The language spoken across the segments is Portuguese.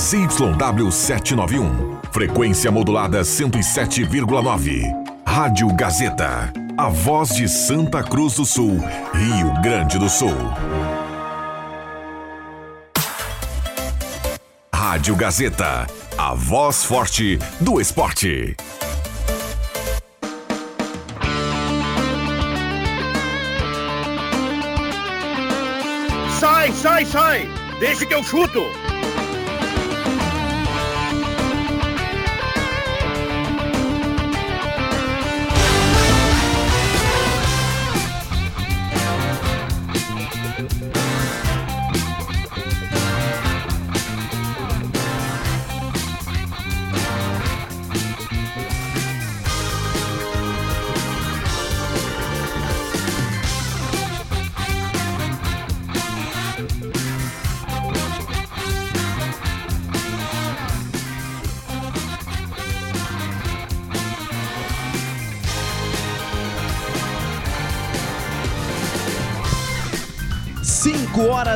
ZYW 791. Frequência modulada 107,9. Rádio Gazeta. A voz de Santa Cruz do Sul, Rio Grande do Sul. Rádio Gazeta. A voz forte do esporte. Sai, sai, sai! Deixa que eu chuto!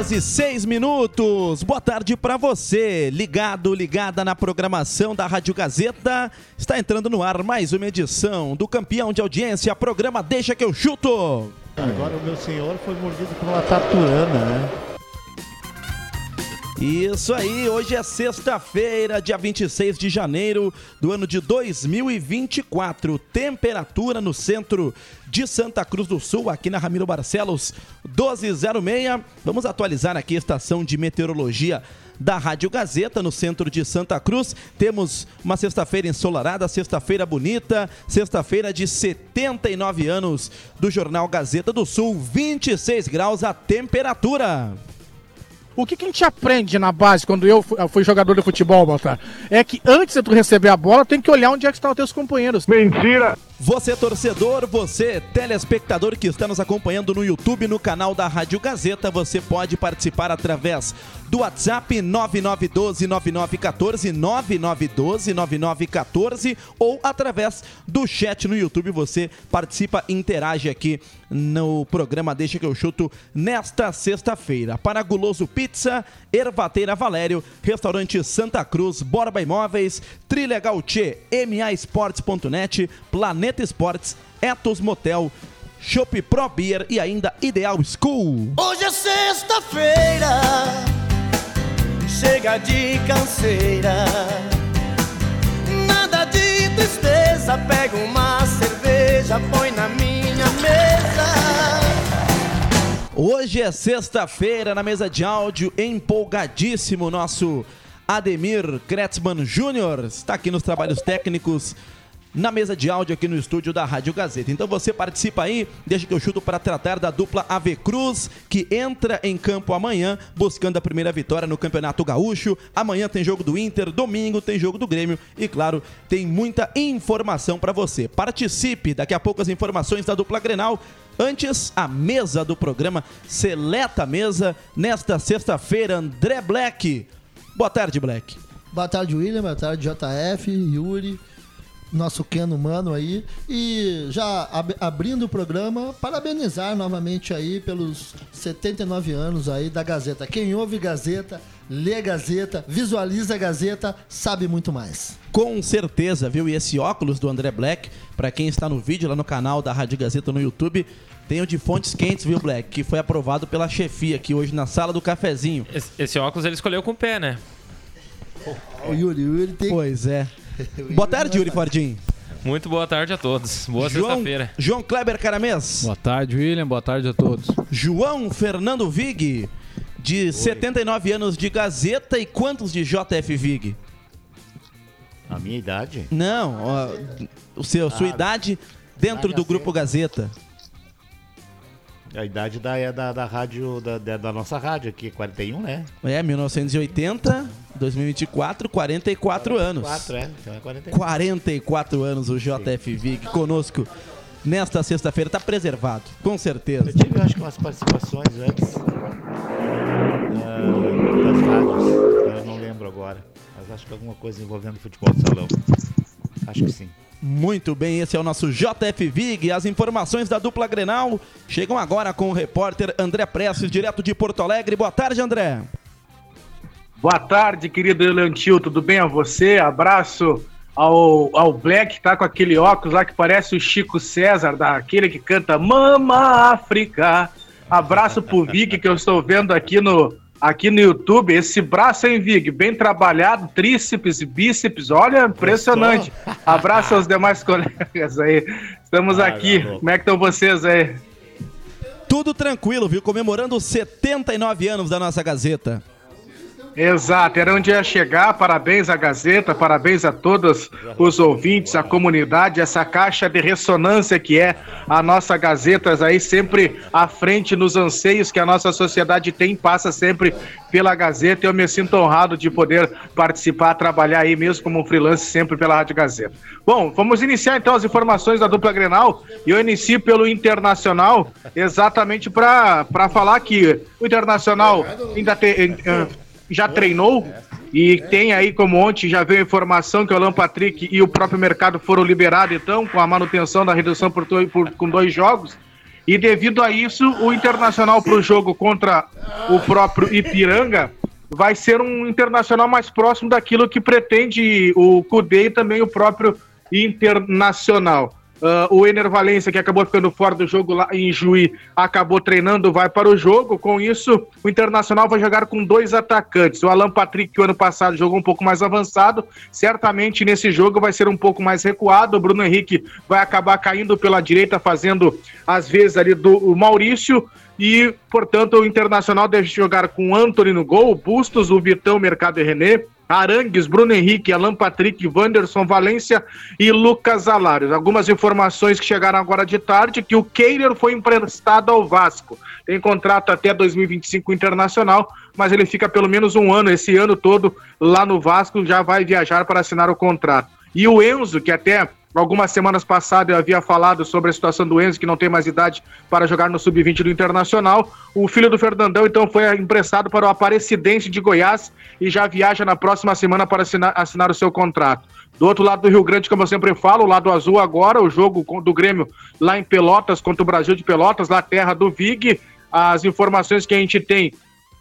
Horas e seis minutos. Boa tarde para você, ligado, ligada na programação da Rádio Gazeta. Está entrando no ar mais uma edição do campeão de audiência, programa Deixa que eu chuto. Agora o meu senhor foi mordido por uma taturana, né? Isso aí, hoje é sexta-feira, dia 26 de janeiro do ano de 2024. Temperatura no centro de Santa Cruz do Sul, aqui na Ramiro Barcelos, 1206. Vamos atualizar aqui a estação de meteorologia da Rádio Gazeta, no centro de Santa Cruz. Temos uma sexta-feira ensolarada, sexta-feira bonita, sexta-feira de 79 anos do Jornal Gazeta do Sul, 26 graus a temperatura. O que, que a gente aprende na base quando eu fu- eu fui jogador de futebol, Baltar? É que antes de tu receber a bola, tem que olhar onde é que estão os teus companheiros. Mentira! Você torcedor, você telespectador que está nos acompanhando no YouTube, no canal da Rádio Gazeta, você pode participar através do WhatsApp 99129914, 99129914 ou através do chat no YouTube, você participa, interage aqui no programa Deixa que eu chuto nesta sexta-feira. Para Guloso Pizza, Ervateira Valério, Restaurante Santa Cruz, Borba Imóveis, Trilegal Tchê, MAEsportes.net, Planeta Esportes, Etos Motel, Shop Pro Beer e ainda Ideal School. Hoje é sexta-feira, chega de canseira. Nada de tristeza, pega uma cerveja, põe na minha mesa. Hoje é sexta-feira na mesa de áudio, empolgadíssimo nosso Ademir Kretzmann Júnior está aqui nos trabalhos técnicos na mesa de áudio aqui no estúdio da Rádio Gazeta. Então você participa aí, deixa que eu chuto para tratar da dupla Ave Cruz, que entra em campo amanhã, buscando a primeira vitória no Campeonato Gaúcho. Amanhã tem jogo do Inter, domingo tem jogo do Grêmio e, claro, tem muita informação para você. Participe, daqui a pouco as informações da dupla Grenal. Antes, a mesa do programa, seleta mesa, nesta sexta-feira, André Black. Boa tarde, Black. Boa tarde, William. Boa tarde, JF, Yuri, nosso Keno Mano aí. E já ab- abrindo o programa, parabenizar novamente aí pelos 79 anos aí da Gazeta. Quem ouve Gazeta, lê Gazeta, visualiza Gazeta, sabe muito mais. Com certeza, viu? E esse óculos do André Black, pra quem está no vídeo lá no canal da Rádio Gazeta no YouTube, tem o de fontes quentes, viu, Black? Que foi aprovado pela chefia aqui hoje na sala do cafezinho. Esse, esse óculos ele escolheu com o pé, né? O Yuri, o Yuri tem Pois é. Boa tarde, Yuri Fardim. Muito boa tarde a todos. Boa sexta-feira. João Kleber Caramês. Boa tarde, William. Boa tarde a todos. João Fernando Vig, de 79 anos de Gazeta e quantos de JF Vig? A minha idade? Não, ó, o seu, sua idade dentro do Grupo Gazeta. A idade da, é da, da rádio, da, da, nossa rádio aqui, 41, né? É, 1980, 2024, 44 anos. 4, é. Então é 41. 44 anos o JF Vig conosco nesta sexta-feira. Tá preservado, com certeza. Eu tive, acho que, umas participações antes ah, das rádios. Eu não lembro agora. Mas acho que alguma coisa envolvendo futebol de salão. Acho que sim. Muito bem, esse é o nosso JF Vig. As informações da dupla Grenal chegam agora com o repórter André Prestes, direto de Porto Alegre. Boa tarde, André. Boa tarde, querido Elantil, tudo bem a você? Abraço ao, ao Black, tá com aquele óculos lá que parece o Chico César, daquele que canta Mama África. Abraço pro Vic, que eu estou vendo aqui no, aqui no YouTube. Esse braço, hein, Vig? Bem trabalhado, tríceps, bíceps, olha, impressionante. Abraço aos demais colegas aí. Estamos Ah, aqui. Como é que estão vocês aí? Tudo tranquilo, viu? Comemorando os 79 anos da nossa Gazeta. Exato, era onde ia chegar. Parabéns à Gazeta, parabéns a todos os ouvintes, a comunidade, essa caixa de ressonância que é a nossa Gazetas aí, sempre à frente nos anseios que a nossa sociedade tem, passa sempre pela Gazeta. Eu me sinto honrado de poder participar, trabalhar aí mesmo como freelance, sempre pela Rádio Gazeta. Bom, vamos iniciar então as informações da dupla Grenal e eu inicio pelo Internacional, exatamente para falar que o Internacional ainda tem. eh, já treinou e tem aí, como ontem já veio a informação que o Alan Patrick e o próprio mercado foram liberados, então, com a manutenção da redução por, por- com dois jogos. E devido a isso, o Internacional para o jogo contra o próprio Ipiranga vai ser um internacional mais próximo daquilo que pretende o Cudê e também o próprio Internacional. Ah, o Ener Valência, que acabou ficando fora do jogo lá em Juí, acabou treinando, vai para o jogo. Com isso, o Internacional vai jogar com dois atacantes. O Alan Patrick, que o ano passado jogou um pouco mais avançado, certamente nesse jogo vai ser um pouco mais recuado. O Bruno Henrique vai acabar caindo pela direita, fazendo às vezes ali do Maurício. E, portanto, o Internacional deve jogar com Anthony no gol, Bustos, o Vitão, Mercado e René, Arangues, Bruno Henrique, Alan Patrick, Wanderson Valência e Lucas Alários. Algumas informações que chegaram agora de tarde, que o Keiler foi emprestado ao Vasco. Tem contrato até 2025 internacional, mas ele fica pelo menos um ano, esse ano todo, lá no Vasco, já vai viajar para assinar o contrato. E o Enzo, que até algumas semanas passadas eu havia falado sobre a situação do Enzo, que não tem mais idade para jogar no Sub-20 do Internacional. O filho do Fernandão, então, foi emprestado para o Aparecidense de Goiás e já viaja na próxima semana para assinar, assinar o seu contrato. Do outro lado do Rio Grande, como eu sempre falo, o lado azul agora, o jogo do Grêmio lá em Pelotas contra o Brasil de Pelotas, lá terra do Vig. As informações que a gente tem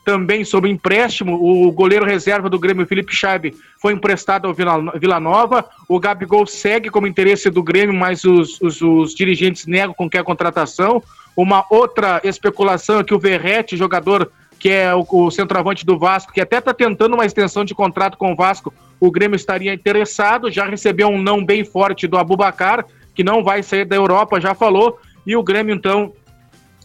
também sobre empréstimo, o goleiro reserva do Grêmio, Felipe Scheibe, foi emprestado ao Vila, Nova. O Gabigol segue como interesse do Grêmio, mas os, os, os dirigentes negam qualquer contratação. Uma outra especulação é que o Verrete, jogador que é o, o centroavante do Vasco, que até está tentando uma extensão de contrato com o Vasco, o Grêmio estaria interessado, já recebeu um não bem forte do Abubacar, que não vai sair da Europa, já falou, e o Grêmio, então,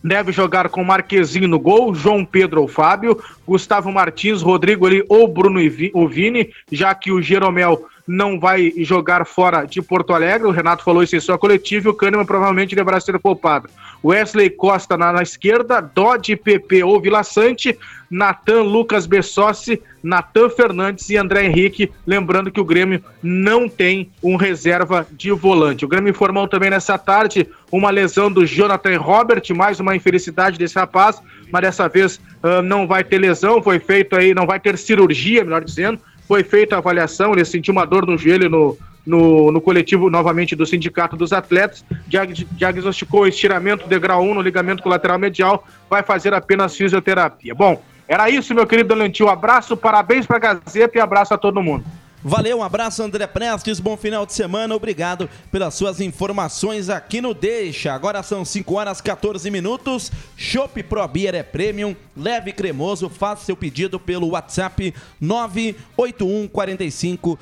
deve jogar com Marquezinho no gol, João Pedro ou Fábio, Gustavo Martins, Rodrigo ali ou Bruno e Vini, já que o Jeromel não vai jogar fora de Porto Alegre, o Renato falou isso em sua coletiva e o Kahneman provavelmente deverá ser poupado. Wesley Costa na, na esquerda, Dodge, PP ou Vila Sante, Natan, Lucas Bessossi, Natan Fernandes e André Henrique, lembrando que o Grêmio não tem um reserva de volante. O Grêmio informou também nessa tarde uma lesão do Jonathan Robert, mais uma infelicidade desse rapaz, mas dessa vez ah, não vai ter lesão, foi feito aí, não vai ter cirurgia, melhor dizendo, foi feita a avaliação, ele sentiu uma dor no joelho no, no, no coletivo novamente do Sindicato dos Atletas, diag- diagnosticou estiramento de grau 1 no ligamento colateral medial, vai fazer apenas fisioterapia. Bom, era isso, meu querido Lentil. Abraço, parabéns pra Gazeta e abraço a todo mundo. Valeu, um abraço André Prestes, bom final de semana, obrigado pelas suas informações aqui no Deixa. Agora são 5 horas 14 minutos. Chopp Pro Beer é premium, leve e cremoso. Faça seu pedido pelo WhatsApp 981 45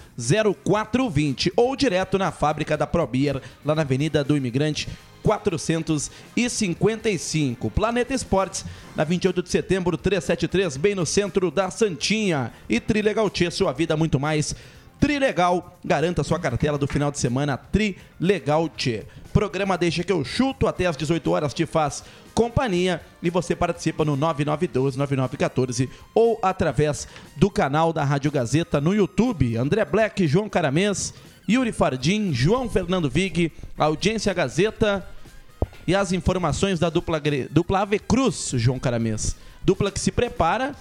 0420 ou direto na fábrica da Pro Beer, lá na Avenida do Imigrante 455. Planeta Esportes, na 28 de setembro, 373, bem no centro da Santinha. E Trilegal Tia, sua vida muito mais. Trilegal, garanta sua cartela do final de semana Trilegal Tchê. Programa Deixa que eu chuto até às 18 horas te faz companhia e você participa no 9912-9914 ou através do canal da Rádio Gazeta no YouTube. André Black, João Caramês, Yuri Fardim, João Fernando Vig, Audiência Gazeta e as informações da dupla, dupla Ave Cruz, João Caramês. Dupla que se prepara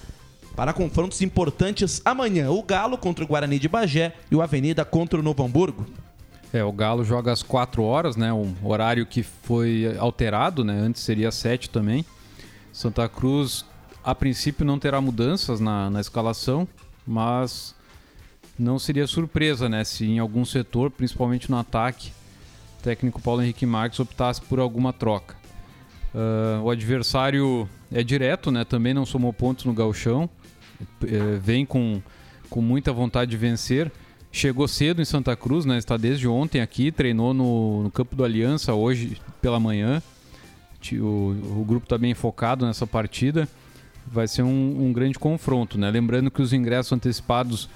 para confrontos importantes amanhã. O Galo contra o Guarani de Bagé e o Avenida contra o Novo Hamburgo. É, o Galo joga às 4 horas, né? Um horário que foi alterado, né? Antes seria às 7 também. Santa Cruz, a princípio, não terá mudanças na, na escalação. mas não seria surpresa, né? Se em algum setor, principalmente no ataque, técnico Paulo Henrique Marques optasse por alguma troca. Uh, o adversário é direto, né? Também não somou pontos no galchão. É, vem com, com muita vontade de vencer. Chegou cedo em Santa Cruz, né? Está desde ontem aqui, treinou no, no campo do Aliança hoje pela manhã. O, o grupo está bem focado nessa partida. Vai ser um, um, grande confronto, né? Lembrando que os ingressos antecipados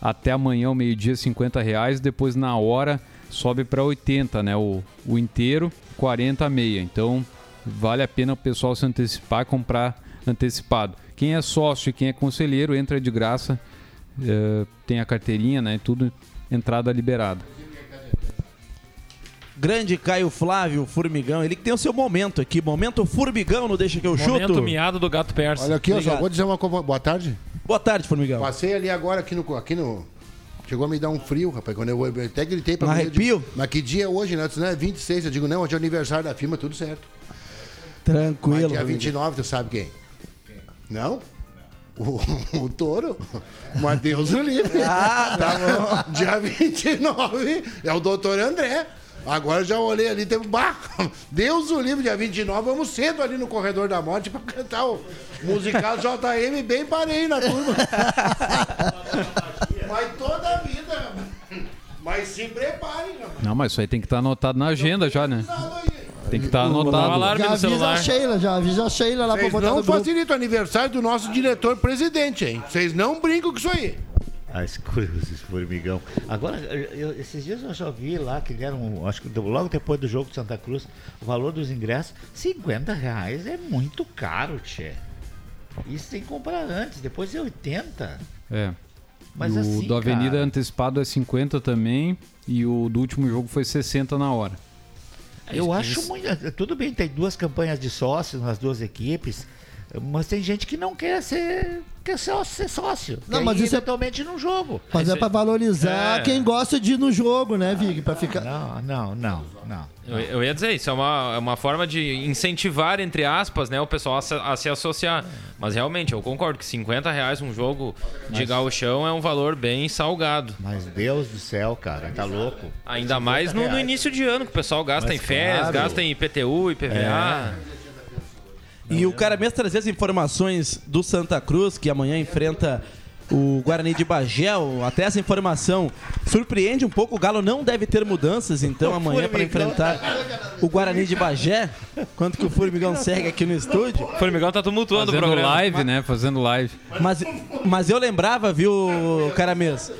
até amanhã, ao meio-dia, 50 reais. Depois, na hora, sobe para 80, né? O, o inteiro, 40 a meia. Então, vale a pena o pessoal se antecipar, comprar antecipado. Quem é sócio e quem é conselheiro entra de graça, uh, tem a carteirinha, né? Tudo entrada liberada. Grande Caio Flávio Formigão, ele que tem o seu momento aqui, momento Formigão, não deixa que eu chuto. Momento miado do gato persa. Olha aqui, eu só vou dizer uma coisa. Boa tarde. Boa tarde, Formigão. Passei ali agora aqui no, aqui no Chegou a me dar um frio, rapaz. Quando eu, eu até gritei pra um arrepio? Mas que dia é hoje, né? não é 26. Eu digo, não, hoje é aniversário da firma, tudo certo. Tranquilo. Mas dia 29, tu sabe quem? quem? Não? O, o touro. Mas Deus o livre. Ah, tá bom. Dia 29 é o doutor André. Agora já olhei ali, tem bah, Deus o livre, dia 29, vamos cedo ali no Corredor da Morte para cantar o musical JM, bem parei na turma. Mas mas se preparem, Não, mas isso aí tem que estar tá anotado na agenda já, né? Tem que estar tá anotado. Já avisa a Sheila, já avisa a Sheila lá para botar não facilita o aniversário do nosso diretor-presidente, hein? Vocês não brincam com isso aí. As cruzes, formigão. Agora, eu, esses dias eu já vi lá que deram, acho que logo depois do jogo de Santa Cruz, o valor dos ingressos, 50 reais é muito caro, tchê. Isso tem que comprar antes, depois é 80. É. Mas o assim, do Avenida cara... antecipado é 50 também e o do último jogo foi 60 na hora. Eu acho muito. Tudo bem, tem duas campanhas de sócios nas duas equipes. Mas tem gente que não quer ser, quer ser, ser sócio. Não, mas isso é totalmente no jogo. Mas é para valorizar é... quem gosta de ir no jogo, né, Vig? Para ficar. Não, não, não, não. Eu, eu, ia dizer, isso é uma, é uma forma de incentivar, entre aspas, né, o pessoal a se, a se associar. Mas realmente, eu concordo que 50 reais um jogo mas... de gauchão é um valor bem salgado. Mas Deus do céu, cara, tá louco. Ainda mais no, no, início de ano, que o pessoal gasta mas em férias, claro. gasta em IPTU, IPVA. É. E o cara mesmo trazer as informações do Santa Cruz, que amanhã enfrenta o Guarani de Bagel. Até essa informação surpreende um pouco. O Galo não deve ter mudanças, então, amanhã para enfrentar o Guarani de Bagé. Quanto que o Formigão segue aqui no estúdio. O Formigão tá tumultuando Fazendo o programa. live, né? Fazendo live. Mas, mas eu lembrava, viu, cara mesmo?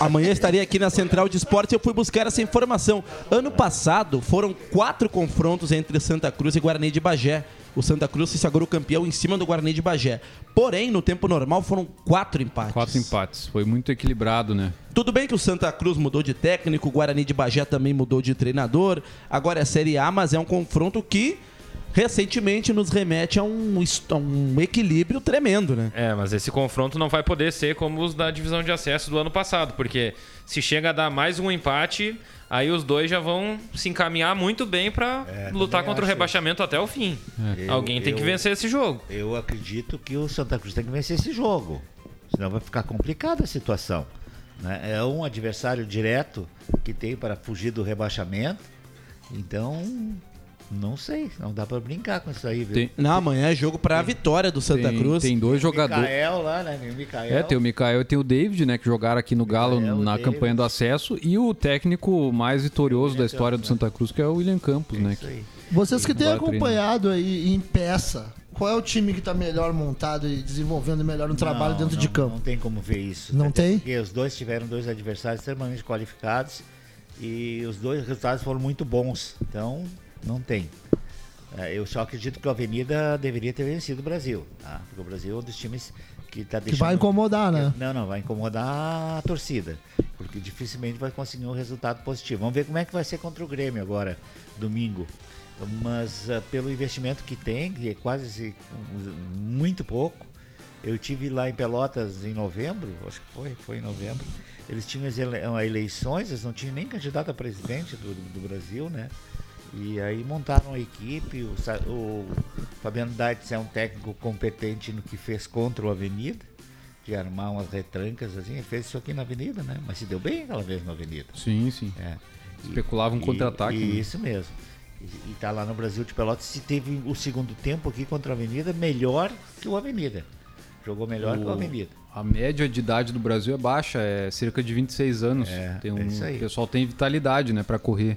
Amanhã estaria aqui na Central de Esportes e eu fui buscar essa informação. Ano passado foram quatro confrontos entre Santa Cruz e Guarani de Bagé o Santa Cruz se sagrou campeão em cima do Guarani de Bagé. Porém, no tempo normal foram quatro empates. Quatro empates. Foi muito equilibrado, né? Tudo bem que o Santa Cruz mudou de técnico, o Guarani de Bagé também mudou de treinador. Agora é Série A, mas é um confronto que recentemente nos remete a um, a um, equilíbrio tremendo, né? É, mas esse confronto não vai poder ser como os da divisão de acesso do ano passado, porque se chega a dar mais um empate, aí os dois já vão se encaminhar muito bem para é, lutar contra o rebaixamento até o fim. É. Alguém tem eu, que vencer esse jogo. Eu acredito que o Santa Cruz tem que vencer esse jogo, senão vai ficar complicada a situação. Né? É um adversário direto que tem para fugir do rebaixamento. Então, não sei, não dá para brincar com isso aí, viu? Tem, não, amanhã é jogo para a vitória do Santa tem, Cruz. Tem dois jogadores. Mikael lá, né? Tem o Mikael. É, tem o Mikael e tem o David, né? Que jogaram aqui no Galo Mikael, na David. campanha do acesso. E o técnico mais vitorioso da história do Santa Cruz, que é o William Campos, é né? Que, Vocês que têm acompanhado aí em peça, qual é o time que está melhor montado e desenvolvendo melhor um trabalho não, dentro não, de campo? Não tem como ver isso. Não tem? Porque os dois tiveram dois adversários extremamente qualificados e os dois resultados foram muito bons. Então, não tem. É, eu só acredito que a Avenida deveria ter vencido o Brasil, tá? Porque o Brasil é um dos times que está deixando... Que vai incomodar, né? Não, não, vai incomodar a torcida, porque dificilmente vai conseguir um resultado positivo. Vamos ver como é que vai ser contra o Grêmio agora, domingo. Mas uh, pelo investimento que tem, que é quase muito pouco, eu tive lá em Pelotas em novembro, acho que foi, foi em novembro. Eles tinham as eleições, eles não tinham nem candidato a presidente do, do Brasil, né? E aí montaram a equipe, o, o Fabiano Daitz é um técnico competente no que fez contra o Avenida. de armar umas retrancas, assim, fez isso aqui na avenida, né? Mas se deu bem aquela vez na avenida. Sim, sim. É. Especulava um E- contra-ataque, e né? Isso mesmo. E, e tá lá no Brasil de Pelotas se teve o segundo tempo aqui contra a Avenida melhor que o Avenida. Jogou melhor que o O- Avenida. A média de idade do Brasil é baixa, é cerca de 26 anos. tem um, é isso aí. O pessoal tem vitalidade, né, para correr.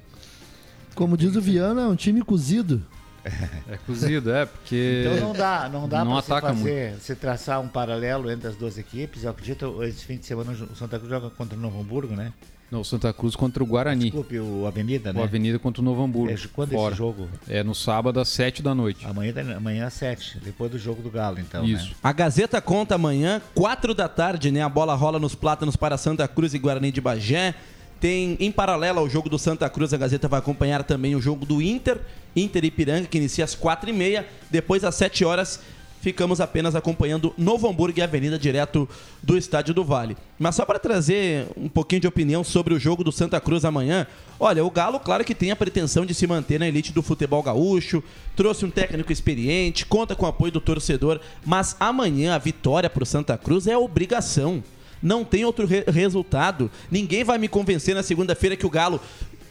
Como diz o Viana, é um time cozido. É cozido, é, porque Então não dá, não dá não pra você fazer, você traçar um paralelo entre as duas equipes. Eu acredito, esse fim de semana o Santa Cruz joga contra o Novo Hamburgo, né? Não, o Santa Cruz contra o Guarani. Desculpe, o Avenida, né? O Avenida contra o Novo Hamburgo. É, quando fora. esse jogo? É no sábado às 7 da noite. Amanhã, amanhã às 7, depois do jogo do Galo, então. Isso. Né? A Gazeta conta amanhã, 4 da tarde, né? A bola rola nos plátanos para Santa Cruz e Guarani de Bagé. Tem, em paralelo ao jogo do Santa Cruz, a Gazeta vai acompanhar também o jogo do Inter, Inter Ipiranga, que inicia às 4h30. Depois, às 7 horas, ficamos apenas acompanhando Novo Hamburgo e Avenida direto do Estádio do Vale. Mas só para trazer um pouquinho de opinião sobre o jogo do Santa Cruz amanhã, olha, o Galo, claro que tem a pretensão de se manter na elite do futebol gaúcho, trouxe um técnico experiente, conta com o apoio do torcedor, mas amanhã a vitória para o Santa Cruz é obrigação. Não tem outro re- resultado. Ninguém vai me convencer na segunda-feira que o Galo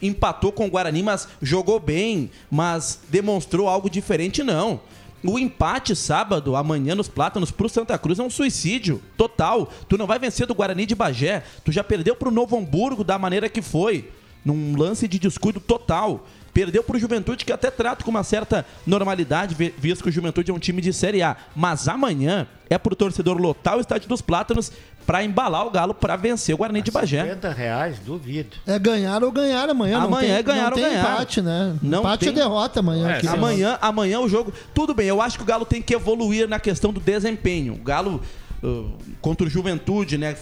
empatou com o Guarani, mas jogou bem, mas demonstrou algo diferente, não. O empate sábado, amanhã nos Plátanos pro Santa Cruz é um suicídio total. Tu não vai vencer do Guarani de Bagé. Tu já perdeu pro Novo Hamburgo da maneira que foi, num lance de descuido total. Perdeu pro Juventude, que até trato com uma certa normalidade, vi- visto que o Juventude é um time de Série A. Mas amanhã é pro torcedor lotar o Estádio dos Plátanos pra embalar o Galo pra vencer o Guarani de Bagé. 50 reais, duvido. É ganhar ou ganhar amanhã. não Amanhã tem, é ganhar não ou tem ganhar. empate, né? Não empate tem- é derrota amanhã. É, aqui. amanhã, amanhã o jogo. Tudo bem, eu acho que o Galo tem que evoluir na questão do desempenho. O Galo uh, contra o Juventude, né?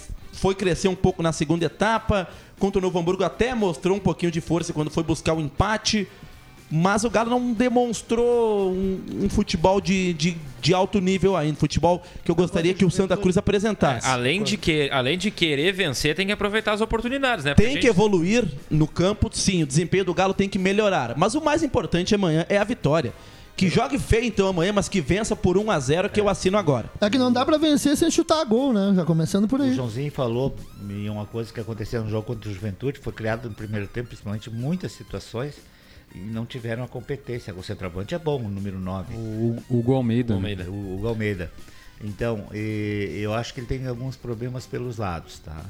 Foi crescer um pouco na segunda etapa. Contra o Novo Hamburgo até mostrou um pouquinho de força quando foi buscar o empate. Mas o Galo não demonstrou um, um futebol de, de, de alto nível ainda. Futebol que eu gostaria que o Santa Cruz apresentasse. Além de, que, além de querer vencer, tem que aproveitar as oportunidades, né? Porque Tem a que gente- evoluir no campo, sim. O desempenho do Galo tem que melhorar. Mas o mais importante amanhã é a vitória. Que jogue feio então amanhã, mas que vença por 1 a 0 que eu assino agora. É que não dá pra vencer sem chutar gol, né? Já começando por O aí. Joãozinho falou em uma coisa que aconteceu no jogo contra o Juventude, foi criado no primeiro tempo, principalmente muitas situações, e não tiveram a competência. O centroavante é bom, o número 9. O Hugo Almeida. O, o Hugo Almeida. Então, e- eu acho que ele tem alguns problemas pelos lados, tá?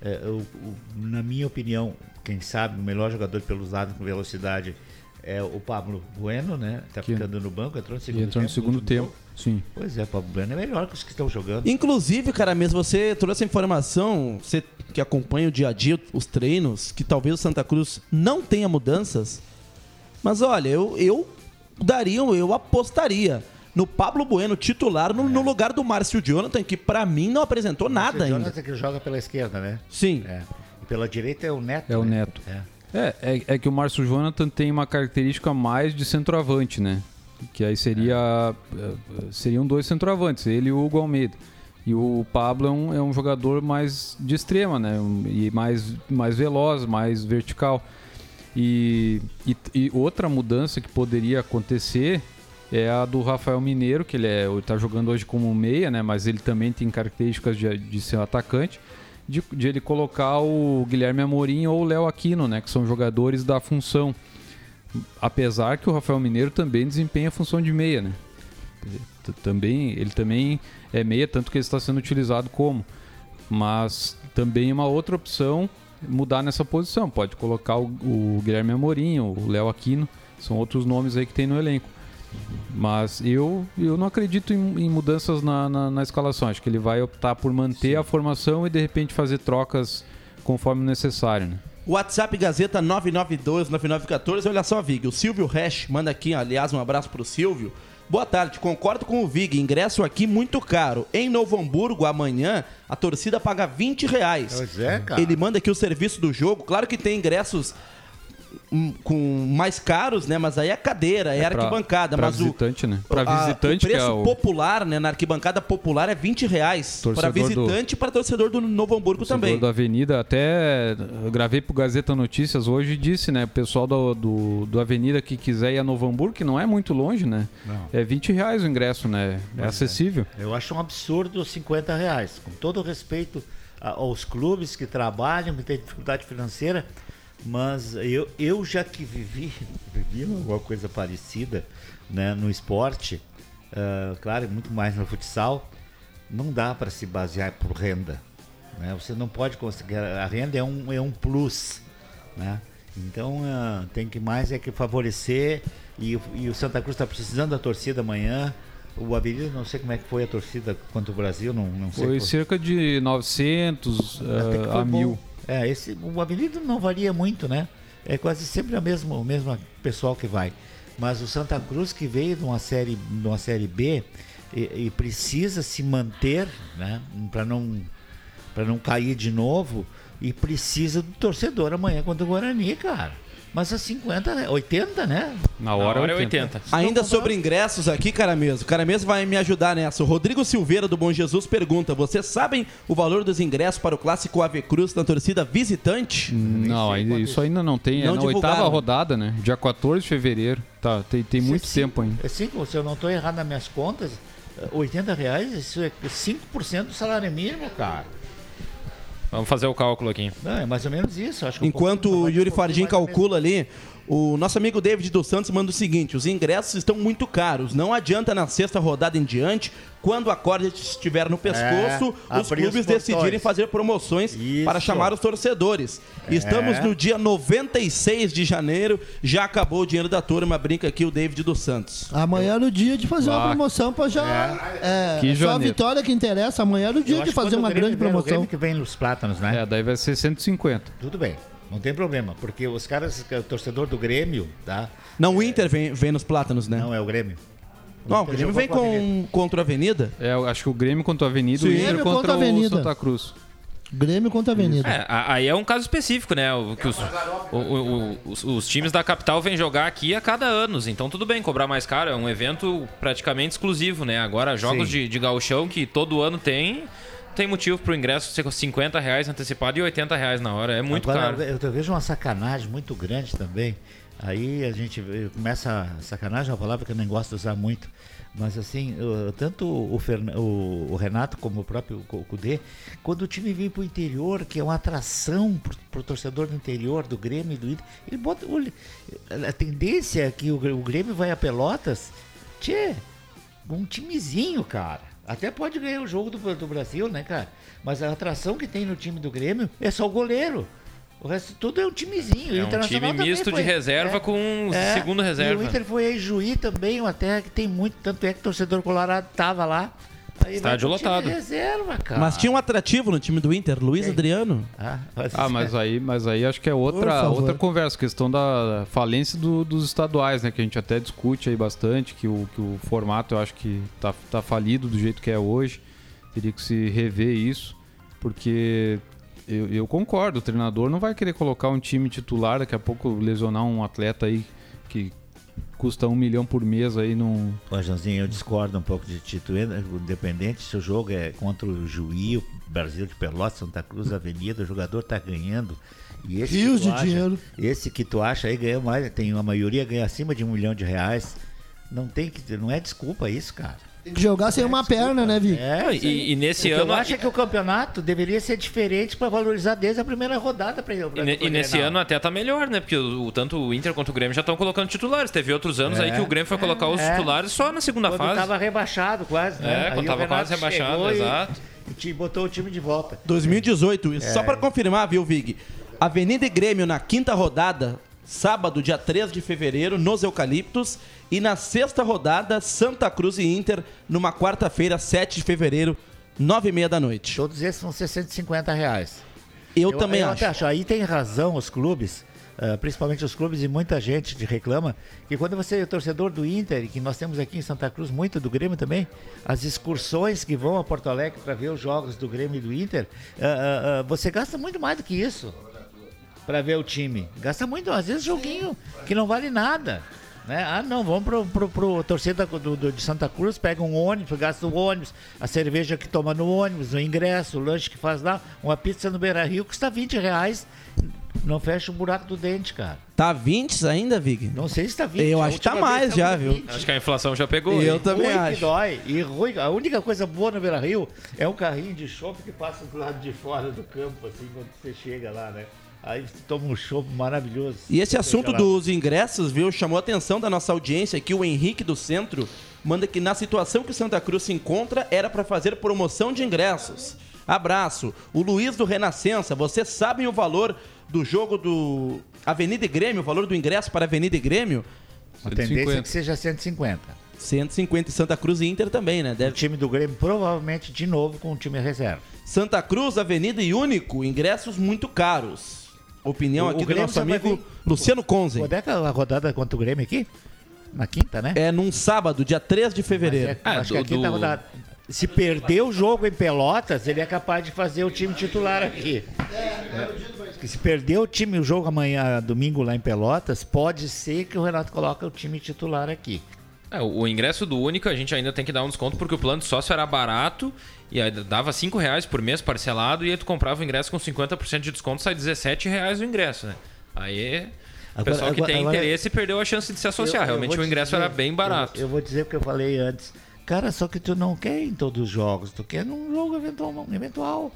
É, o- o- na minha opinião, quem sabe, o melhor jogador pelos lados com velocidade é o Pablo Bueno, né? Tá Que- ficando no banco, entrou no segundo entrou no tempo. segundo último tempo. Sim. Pois é, o Pablo Bueno é melhor que os que estão jogando. Inclusive, cara, mesmo você trouxe a informação, você que acompanha o dia a dia, os treinos, que talvez o Santa Cruz não tenha mudanças. Mas olha, eu, eu daria, eu apostaria no Pablo Bueno titular no, no lugar do Márcio Jonathan, que pra mim não apresentou nada o ainda. Jonathan que joga pela esquerda, né? Sim. É. E pela direita é o Neto. É o né? Neto. É. É, é, é que o Márcio Jonathan tem uma característica mais de centroavante, né? Que aí seria. eh, Seriam dois centroavantes, ele e o Hugo Almeida. E o Pablo é um, é um jogador mais de extrema, né? E mais, mais veloz, mais vertical. E, e, e outra mudança que poderia acontecer é a do Rafael Mineiro, que ele, é, ele tá jogando hoje como meia, né? Mas ele também tem características de, de ser atacante. De, de ele colocar o Guilherme Amorim ou o Léo Aquino, né? Que são jogadores da função. Apesar que o Rafael Mineiro também desempenha a função de meia, né? Também, ele também é meia, tanto que ele está sendo utilizado como. Mas também é uma outra opção mudar nessa posição. Pode colocar o, o Guilherme Amorim, o Léo Aquino, são outros nomes aí que tem no elenco. Mas eu, eu não acredito em, em mudanças na, na, na escalação. Acho que ele vai optar por manter a formação e de repente fazer trocas conforme necessário. Né? WhatsApp Gazeta 9912-9914. Olha só, Vig. O Silvio Resch manda aqui, aliás, um abraço pro Silvio. Boa tarde, concordo com o Vig. Ingresso aqui muito caro. Em Novo Hamburgo, amanhã, a torcida paga 20 reais. Pois é, cara. Ele manda aqui o serviço do jogo. Claro que tem ingressos com mais caros, né? Mas aí é cadeira, é, É pra- arquibancada. pra mas visitante, o, né? Pra a- visitante o que é preço o- popular, né? Na arquibancada popular é 20 reais. Para Torcedor visitante e para torcedor do Novo Hamburgo também. Torcedor da Avenida, até eu gravei pro Gazeta Notícias hoje e disse, né? O pessoal do, do, do Avenida que quiser ir a Novo Hamburgo, que não é muito longe, né? Não. É 20 reais o ingresso, né? É Pois acessível. Eu acho um absurdo os 50 reais. Com todo o respeito aos clubes que trabalham, que têm dificuldade financeira, mas eu, eu já que vivi, vivi alguma coisa parecida né, no esporte, ah, claro, muito mais no futsal, não dá para se basear por renda. Né? Você não pode conseguir. A renda é um, é um plus. Né? Então ah, tem que mais é que favorecer e, o- e o Santa Cruz está precisando da torcida amanhã. O Avenida, não sei como é que foi a torcida contra o Brasil, não, não sei. Foi cerca de 900 até que ah, a bom. É, esse, o Avenida não varia muito, né? É quase sempre a mesma, o mesmo pessoal que vai. Mas o Santa Cruz que veio de uma série, de uma série B e, e precisa se manter, né? Para não não cair de novo e precisa do torcedor amanhã contra o Guarani, cara. Mas a 50, né? 80, né? Na hora é 80. Ainda sobre ingressos aqui, cara mesmo. O cara mesmo vai me ajudar nessa. O Rodrigo Silveira do Bom Jesus pergunta: Vocês sabem o valor dos ingressos para o clássico Ave Cruz na torcida visitante? Não, ainda, isso ainda não tem. É Não na divulgaram. oitava rodada, né? Dia 14 de fevereiro. Tá, tem, tem Isso é muito cinco- tempo ainda. É 5, se eu não estou errado nas minhas contas, eh, 80 reais, isso é 5% do salário mínimo, cara. Vamos fazer o cálculo aqui. Não, é mais ou menos isso. Acho que Enquanto o Yuri Fardim calcula ali, o nosso amigo David dos Santos manda o seguinte: os ingressos estão muito caros. Não adianta na sexta rodada em diante, quando a corda estiver no pescoço, É, os os clubes portões. decidirem fazer promoções para chamar os torcedores. Estamos É. no dia 96 de janeiro, já acabou o dinheiro da turma, brinca aqui o David dos Santos. Amanhã era o dia de fazer uma promoção pra já. É, Que é só a vitória que interessa. Amanhã era o dia Eu de fazer uma o grande O promoção. Grêmio que vem nos plátanos, né? É, daí vai ser 150. Tudo bem. Não tem problema, porque os caras, o torcedor do Grêmio, tá? Não, o Inter vem, vem nos plátanos, né? Não, é o Grêmio. Não, o Inter Grêmio jogou vem com a Avenida. contra a Avenida. É, eu acho que o Grêmio contra o Avenida, o Sim. Inter Grêmio contra, contra a o Avenida. Santa Cruz. Grêmio contra a Avenida. É, a- aí é um caso específico, né? O, que os, o- o- o- os, os times da capital vêm jogar aqui a cada ano, então tudo bem cobrar mais caro, é um evento praticamente exclusivo, né? Agora, jogos Sim. de, de gauchão que todo ano tem, tem motivo pro ingresso ser 50 reais antecipado e 80 reais na hora, é muito Agora, caro. Eu, eu vejo uma sacanagem muito grande também. Aí a gente vê- começa. Sacanagem é uma palavra que eu nem gosto de usar muito. Mas assim, tanto o, Ferna- o- o Renato como o próprio Cu- Cudê, quando o time vem pro interior, que é uma atração pro, pro torcedor do interior, do Grêmio e do Inter, ele bota. a tendência é que o, o Grêmio vai a Pelotas, tchê, um timezinho, cara. Até pode ganhar o jogo do, do Brasil, né, cara? Mas a atração que tem no time do Grêmio é só o goleiro. O resto tudo é um timezinho. É O um time misto de foi- reserva com um segundo reserva. E o Inter foi aí Juí também, terra que tem muito, tanto é que o torcedor colorado tava lá. Aí Estádio lotado. reserva, cara. Mas tinha um atrativo no time do Inter, Luiz Adriano. Ah, Ah, mas aí, mas aí acho que é outra, outra conversa, questão da falência do- dos estaduais, né? Que a gente até discute aí bastante, que o, que o formato eu acho que tá, tá falido do jeito que é hoje. Teria que se rever isso, porque eu, eu concordo, o treinador não vai querer colocar um time titular, daqui a pouco lesionar um atleta aí que custa um milhão por mês aí num. Ô, Joãozinho, eu discordo um pouco de Tito. Independente se o jogo é contra o Juí, o Brasil de Pelotas, Santa Cruz, Avenida, o jogador tá ganhando. E esse Rios que tu de acha- dinheiro. Esse que tu acha aí ganha mais, tem a maioria ganha acima de um milhão de reais. Não tem que, não é desculpa isso, cara. Tem que jogar sem uma perna, né, Vi? É, E- e nesse ano- Eu acho que o campeonato deveria ser diferente para valorizar desde a primeira rodada para E, ne- e nesse ano até tá melhor, né? Porque o, o- tanto o Inter quanto o Grêmio já estão colocando titulares. Teve outros anos aí que o Grêmio foi colocar os é. titulares só na segunda quando fase. tava rebaixado quase, né? É, Aí quando tava quase rebaixado, e- exato. E botou o time de volta. 2018, isso. É. Só pra confirmar, viu, Vig? Avenida e Grêmio na quinta rodada, sábado, dia 3 de fevereiro, nos Eucaliptos. E na sexta rodada, Santa Cruz e Inter, numa quarta-feira, 7 de fevereiro, 9 e meia da noite. Todos esses vão ser 150 reais. Eu, também eu acho. até Aí tem razão os clubes, ah, principalmente os clubes e muita gente reclama, que quando você é torcedor do Inter, e que nós temos aqui em Santa Cruz muito do Grêmio também, as excursões que vão a Porto Alegre para ver os jogos do Grêmio e do Inter, ah, ah, você gasta muito mais do que isso. Pra ver o time. Gasta muito, às vezes, joguinho que não vale nada. Né? Ah, não, vamos pro, pro, pro torcida do, do- de Santa Cruz, pega um ônibus, gasta o ônibus, a cerveja que toma no ônibus, o ingresso, o lanche que faz lá, uma pizza no Beira Rio custa 20 reais. Não fecha o buraco do dente, cara. Tá 20 ainda, Vig? Não sei se tá 20. Eu acho que tá mais já, 20. viu? Acho que a inflação já pegou. Eu hein? também ruim acho. que dói. E ruim, a única coisa boa no Beira Rio é um carrinho de chopp que passa do lado de fora do campo, assim, quando você chega lá, né? Aí você toma um chopp maravilhoso. E esse assunto dos ingressos, viu, chamou a atenção da nossa audiência aqui. O Henrique do Centro manda que na situação que o Santa Cruz se encontra, era para fazer promoção de ingressos. Abraço. O Luiz do Renascença, vocês sabem o valor do jogo do Avenida e Grêmio, o valor do ingresso para Avenida e Grêmio? A tendência é que seja 150. 150 e Santa Cruz e Inter também, né? O Deve... time do Grêmio provavelmente de novo com o time reserva. Santa Cruz, Avenida e Único, ingressos muito caros. Opinião O- o aqui do Grêmio nosso amigo vir- Luciano Conze. Quando é que a rodada contra o Grêmio aqui? Na quinta, né? É num sábado, dia 3 de fevereiro. É, acho que a quinta rodada. Se perder o jogo em Pelotas, ele é capaz de fazer o time titular aqui. É. Se perder o time, o jogo amanhã, domingo lá em Pelotas, pode ser que o Renato coloque o time titular aqui. É, o ingresso do Único a gente ainda tem que dar um desconto porque o plano de sócio era barato e aí dava 5 reais por mês parcelado e aí tu comprava o ingresso com 50% de desconto, sai 17 reais o ingresso, né? Aí o pessoal que agora- tem agora- interesse perdeu a chance de se associar. Eu- eu Realmente o ingresso dizer- era bem barato. Eu, eu vou dizer o que eu falei antes. Cara, só que tu não quer em todos os jogos, tu quer num jogo eventual, eventual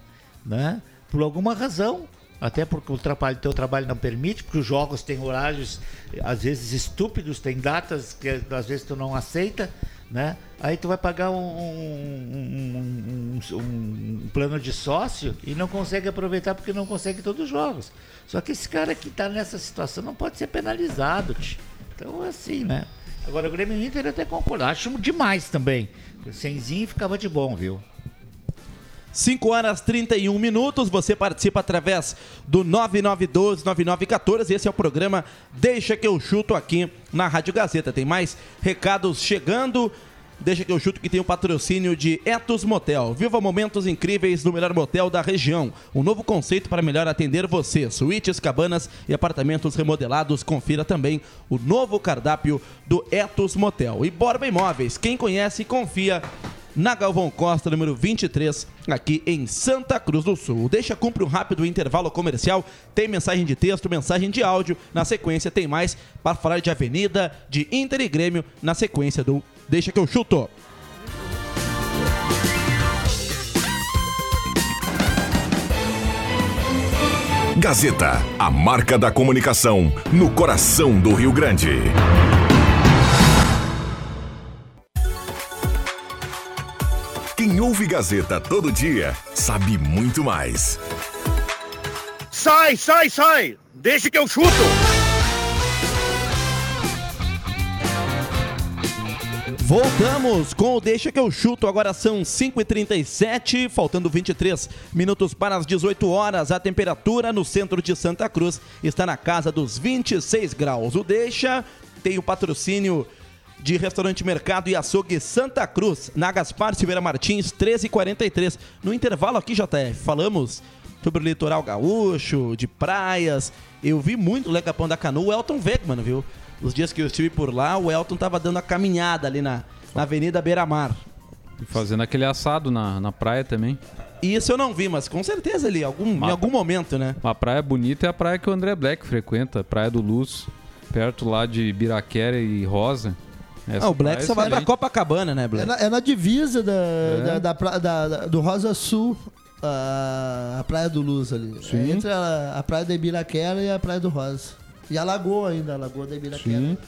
né? Por alguma razão. Até porque o trabalho, teu trabalho não permite, porque os jogos têm horários, às vezes estúpidos, tem datas que às vezes tu não aceita, né? Aí tu vai pagar um, um- um- um- plano de sócio e não consegue aproveitar porque não consegue todos os jogos. Só que esse cara que está nessa situação não pode ser penalizado. tch. Então é assim, né? Agora o Grêmio Inter eu até concordo. Acho demais também. Semzinho ficava de bom, viu? 5 horas 31 minutos. Você participa através do 9912-9914. Esse é o programa Deixa que eu chuto aqui na Rádio Gazeta. Tem mais recados chegando. Deixa que eu chuto que tem o patrocínio de Etos Motel. Viva momentos incríveis no melhor motel da região. Um novo conceito para melhor atender você. Suítes, cabanas e apartamentos remodelados. Confira também o novo cardápio do Etos Motel. E Borba Imóveis. Quem conhece, confia na Galvão Costa, número 23, aqui em Santa Cruz do Sul. Deixa cumpre um rápido intervalo comercial. Tem mensagem de texto, mensagem de áudio. Na sequência, tem mais para falar de Avenida, de Inter e Grêmio. Na sequência do Deixa que eu chuto. Gazeta, a marca da comunicação no coração do Rio Grande. Ouve Gazeta todo dia sabe muito mais. Sai, sai, sai! Deixa que eu chuto! Voltamos com o Deixa que eu chuto. Agora são 5h37, faltando 23 minutos para as 18 horas. A temperatura no centro de Santa Cruz está na casa dos 26 graus. O Deixa tem o patrocínio de Restaurante Mercado e Açougue Santa Cruz, na Gaspar Silveira Martins, 1343. No intervalo aqui, JF, falamos sobre o litoral gaúcho, de praias. Eu vi muito o Lecapão da Canoa, o Elton Wegman, viu? Os dias que eu estive por lá, o Elton tava dando a caminhada ali na, na Avenida Beira Mar. E fazendo aquele assado na, na praia também. E isso eu não vi, mas com certeza ali, algum, em algum momento, né? Uma praia bonita é a praia que o André Black frequenta, a Praia do Luz, perto lá de Biraquera e Rosa. Essa Ah, o Black é só vai pra. Copacabana, né, É Black? na, é na divisa da, da- da pra- da- da- do Rosa Sul, a, a Praia do Luz ali. Sim. É entre a, a Praia da Ibiraquera e a Praia do Rosa. E a Lagoa ainda, a Lagoa da Ibiraquera. Sim,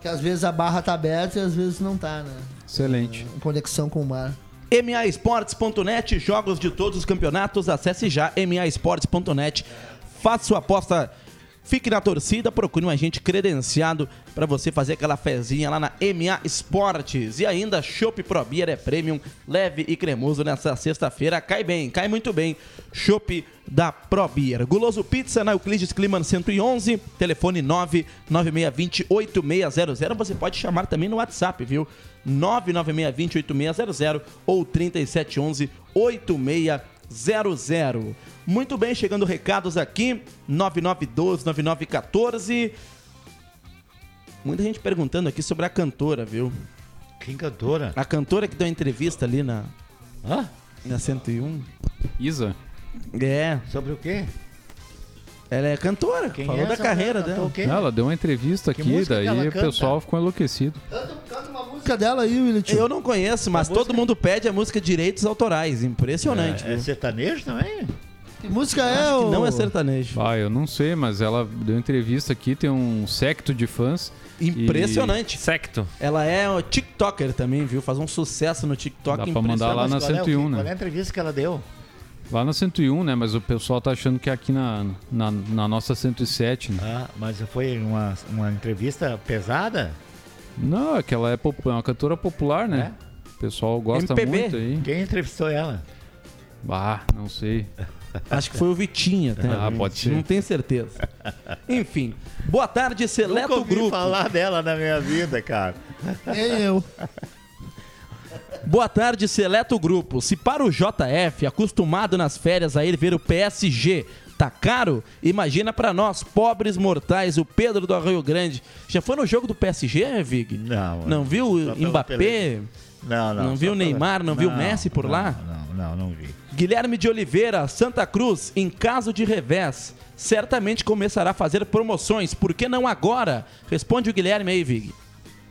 Que às vezes a barra tá aberta e às vezes não tá, né? excelente. Em conexão com o mar. MAEsportes.net, jogos de todos os campeonatos, acesse já MAEsportes.net, faça sua aposta, fique na torcida, procure um agente credenciado para você fazer aquela fezinha lá na MA Esportes. E ainda, Chopp Pro Beer é premium, leve e cremoso nessa sexta-feira, cai bem, cai muito bem. Chopp da Pro Beer. Guloso Pizza na Euclides Climan 111, telefone 996208600. Você pode chamar também no WhatsApp, viu? 996208600 ou Muito bem, chegando recados aqui, 9912-9914. Muita gente perguntando aqui sobre a cantora, viu? Quem cantora? A cantora que deu entrevista ali na, Hã? na 101. Isa? É. Sobre o quê? Ela é cantora, Quem falou é da carreira dela. Cantou o quê? Ela deu uma entrevista Que aqui, daí o pessoal ficou enlouquecido. música dela aí, William. Eu não conheço, mas todo mundo pede a música direitos autorais. Impressionante. É, é sertanejo também? Que música é, Acho o... não é sertanejo. Ah, eu não sei, mas ela deu entrevista aqui, tem um secto de fãs. Impressionante. Secto. Ela é o TikToker também, viu? Faz um sucesso no TikTok. Dá pra mandar lá na Mas qual é o 101, quê? né? Qual é a entrevista que ela deu? Lá na 101, né? Mas o pessoal tá achando que é aqui na, na, na nossa 107, né? Ah, mas foi uma, uma entrevista pesada? Não, é que ela é, é uma cantora popular, né? O pessoal gosta MPB. muito aí. Quem entrevistou ela? Ah, não sei. Acho que foi o Vitinho até. Ah, né? pode ser. Não tenho certeza. Enfim. Boa tarde, Seleto Nunca ouvi Grupo. falar dela na minha vida, cara. Nem eu. Boa tarde, Seleto Grupo. Se para o JF, acostumado nas férias a ir ver o PSG, tá caro, imagina pra nós, pobres mortais, o Pedro do Arroio Grande. Já foi no jogo do PSG, Vig? Não. Não viu Mbappé? Não, não. Não viu Neymar? Não viu o Messi por não, lá? Não, não, não vi. Guilherme de Oliveira, Santa Cruz, em caso de revés, certamente começará a fazer promoções. Por que não agora? Responde o Guilherme aí, Vig.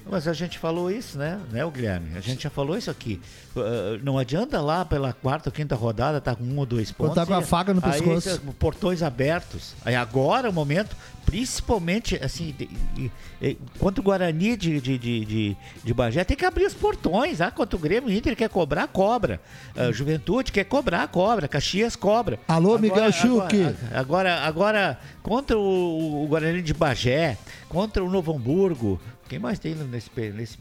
Mas a gente falou isso, né, né, o Guilherme? A gente já falou isso aqui. Uh, não adianta lá pela quarta ou quinta rodada tá com um ou dois pontos. tá com a faca no aí, pescoço. portões abertos. Aí agora é o momento, principalmente assim, de- de- de- quanto o Guarani de, de, de, de, de Bagé tem que abrir os portões. Ah, quanto o Grêmio o Inter quer cobrar, cobra. Ah, Juventude quer cobrar, cobra. Caxias cobra. Alô, Miguel Schuch. Agora, agora, agora, contra o, o Guarani de Bagé, contra o Novo Hamburgo, quem mais tem nesse, nesse-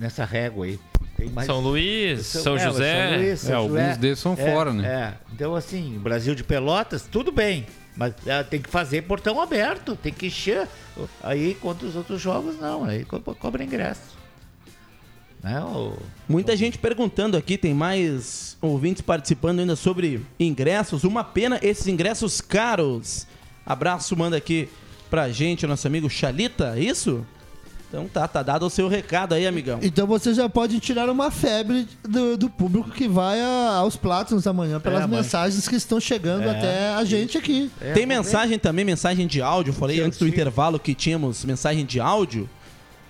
nessa régua aí? Tem mais... São Luís, São é, José. São Luís, São É, alguns José. desses são É, fora, né? É, então assim, Brasil de Pelotas, tudo bem. Mas é, tem que fazer portão aberto, tem que encher. Aí, contra os outros jogos, não. Aí co- cobra ingresso. Né, o- Muita gente perguntando aqui, tem mais ouvintes participando ainda sobre ingressos. Uma pena esses ingressos caros. Abraço, manda aqui pra gente, o nosso amigo Chalita, é isso? Então tá, tá dado o seu recado aí, amigão. Então você já pode tirar uma febre do, do público que vai a- aos Plátanos amanhã pelas É, mensagens que estão chegando É. até a gente aqui. É, Tem mensagem também, mensagem de áudio. Falei Sim, antes do sim. intervalo que tínhamos mensagem de áudio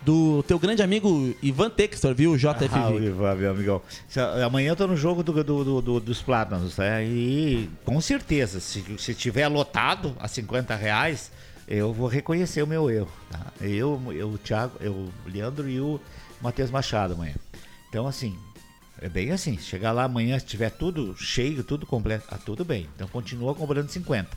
do teu grande amigo Ivan Textor, viu? O JFV. Ah, o Ivan, meu amigão. Se- Amanhã eu tô no jogo do, do- do- do- dos plátanos, né? E com certeza, se, se tiver lotado a 50 reais, eu vou reconhecer o meu erro. Tá? Eu, eu, o Thiago, eu, o Leandro e o Matheus Machado amanhã. Então, assim, é bem assim. Chegar lá amanhã, se tiver tudo cheio, tudo completo, ah, tudo bem. Então, continua cobrando 50.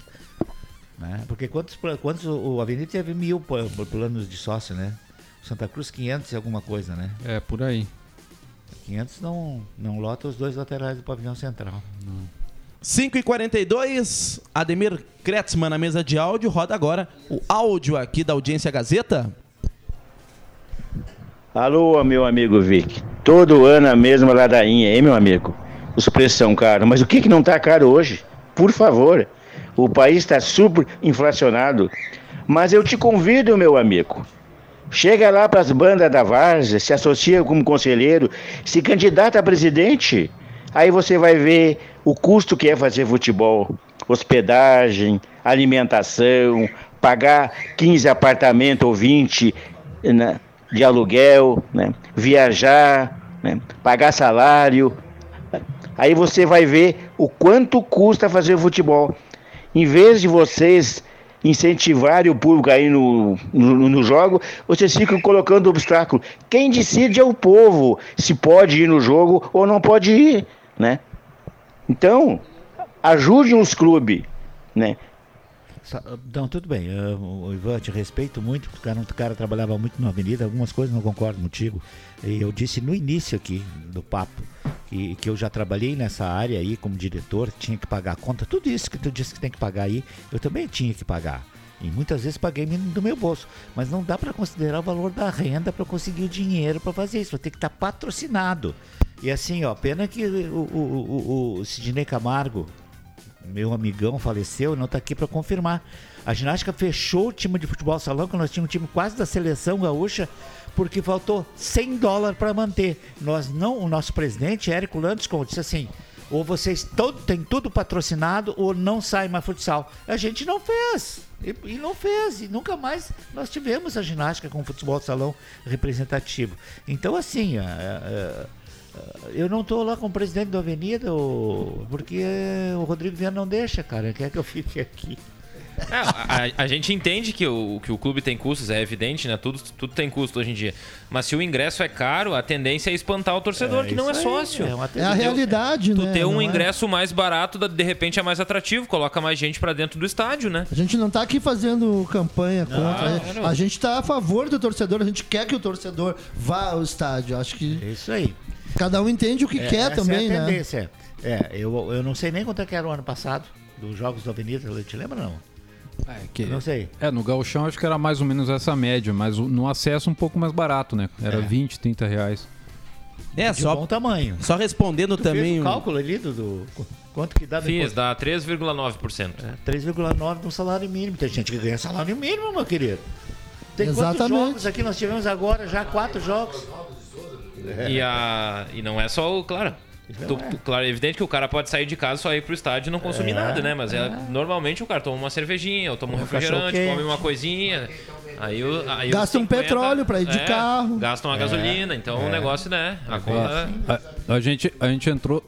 Né? Porque quantos, quantos o Avenida teve mil planos de sócio, né? Santa Cruz 500 e alguma coisa, né? É, por aí. 500 não, não lota os dois laterais do pavilhão central. Não. 5h42, Ademir Kretzmann na mesa de áudio. Roda agora o áudio aqui da Audiência Gazeta. Alô, meu amigo Vic. Todo ano a mesma ladainha, hein, meu amigo? Os preços são caros, mas o que, que não está caro hoje? Por favor, o país está super inflacionado. Mas eu te convido, meu amigo. Chega lá para as bandas da Varsa, se associa como conselheiro, se candidata a presidente. Aí você vai ver o custo que é fazer futebol. Hospedagem, alimentação, pagar 15 apartamentos ou 20 né, de aluguel, né, viajar, né, pagar salário. Aí você vai ver o quanto custa fazer futebol. Em vez de vocês incentivarem o público aí no, no, no jogo, vocês ficam colocando obstáculo. Quem decide é o povo se pode ir no jogo ou não pode ir, né? Então, ajude os clubes, né? Não, tudo bem. eh, o Ivan, eu te respeito muito. Cara, o cara trabalhava muito na avenida. Algumas coisas não concordo contigo. E eu disse no início aqui do papo que, que eu já trabalhei nessa área aí como diretor, tinha que pagar a conta. Tudo isso que tu disse que tem que pagar aí, eu também tinha que pagar. E muitas vezes paguei do meu bolso. Mas não dá para considerar o valor da renda para conseguir o dinheiro para fazer isso. Vai ter que estar patrocinado. E assim, ó, pena que o, o, o, o Sidney Camargo, meu amigão faleceu, não está aqui para confirmar. A ginástica fechou o time de futebol salão, que nós tínhamos um time quase da seleção gaúcha, porque faltou 100 dólares para manter. Nós não, o nosso presidente, Érico Landescon, disse assim: ou vocês todo, tem tudo patrocinado ou não sai mais futsal. A gente não fez. E, e não fez. E nunca mais nós tivemos a ginástica com o futebol salão representativo. Então, assim, a- a- a- eu não estou lá com o presidente da Avenida, o- porque o Rodrigo Viana não deixa, cara. Quer que eu fique aqui. É, a, a- gente entende que o, que o clube tem custos, é evidente, né? Tudo, tudo tem custo hoje em dia. Mas se o ingresso é caro, a tendência é espantar o torcedor, É que não é aí, sócio. é uma Tu É a realidade, Tu né? ter um Não é- ingresso mais barato, de repente é mais atrativo, coloca mais gente pra dentro do estádio, né? A gente não tá aqui fazendo campanha contra. claro. A gente tá a favor do torcedor, a gente quer que o torcedor vá ao estádio. Acho que. É isso aí. Cada um entende o que É, quer essa também, é a né? tendência. É, eu, eu não sei nem quanto é que era o ano passado, dos Jogos da Avenida, te lembra não? Que- Não sei. É, no Gauchão acho que era mais ou menos essa média, mas no acesso um pouco mais barato, né? Era É. 20, 30 reais. É, De só, bom tamanho. só respondendo Tu também. fez o um- cálculo ali do, do- quanto que dá Fiz, depois? dá 3,9%. É, 3,9 no salário mínimo. Tem gente que ganha salário mínimo, meu querido. Tem quantos Exatamente. jogos aqui nós tivemos agora? Já quatro jogos. E, a, e não é só o. Claro. Tu- tu- claro, é evidente que o cara pode sair de casa só ir pro estádio e não consumir É, nada, né? Mas é, normalmente o cara toma uma cervejinha, ou toma um Um refrigerante, come uma coisinha. Aí, o- aí Gasta um petróleo pra ir de é, carro. Gasta uma gasolina, então o negócio, né? A conta. A, a gente, a gente entrou,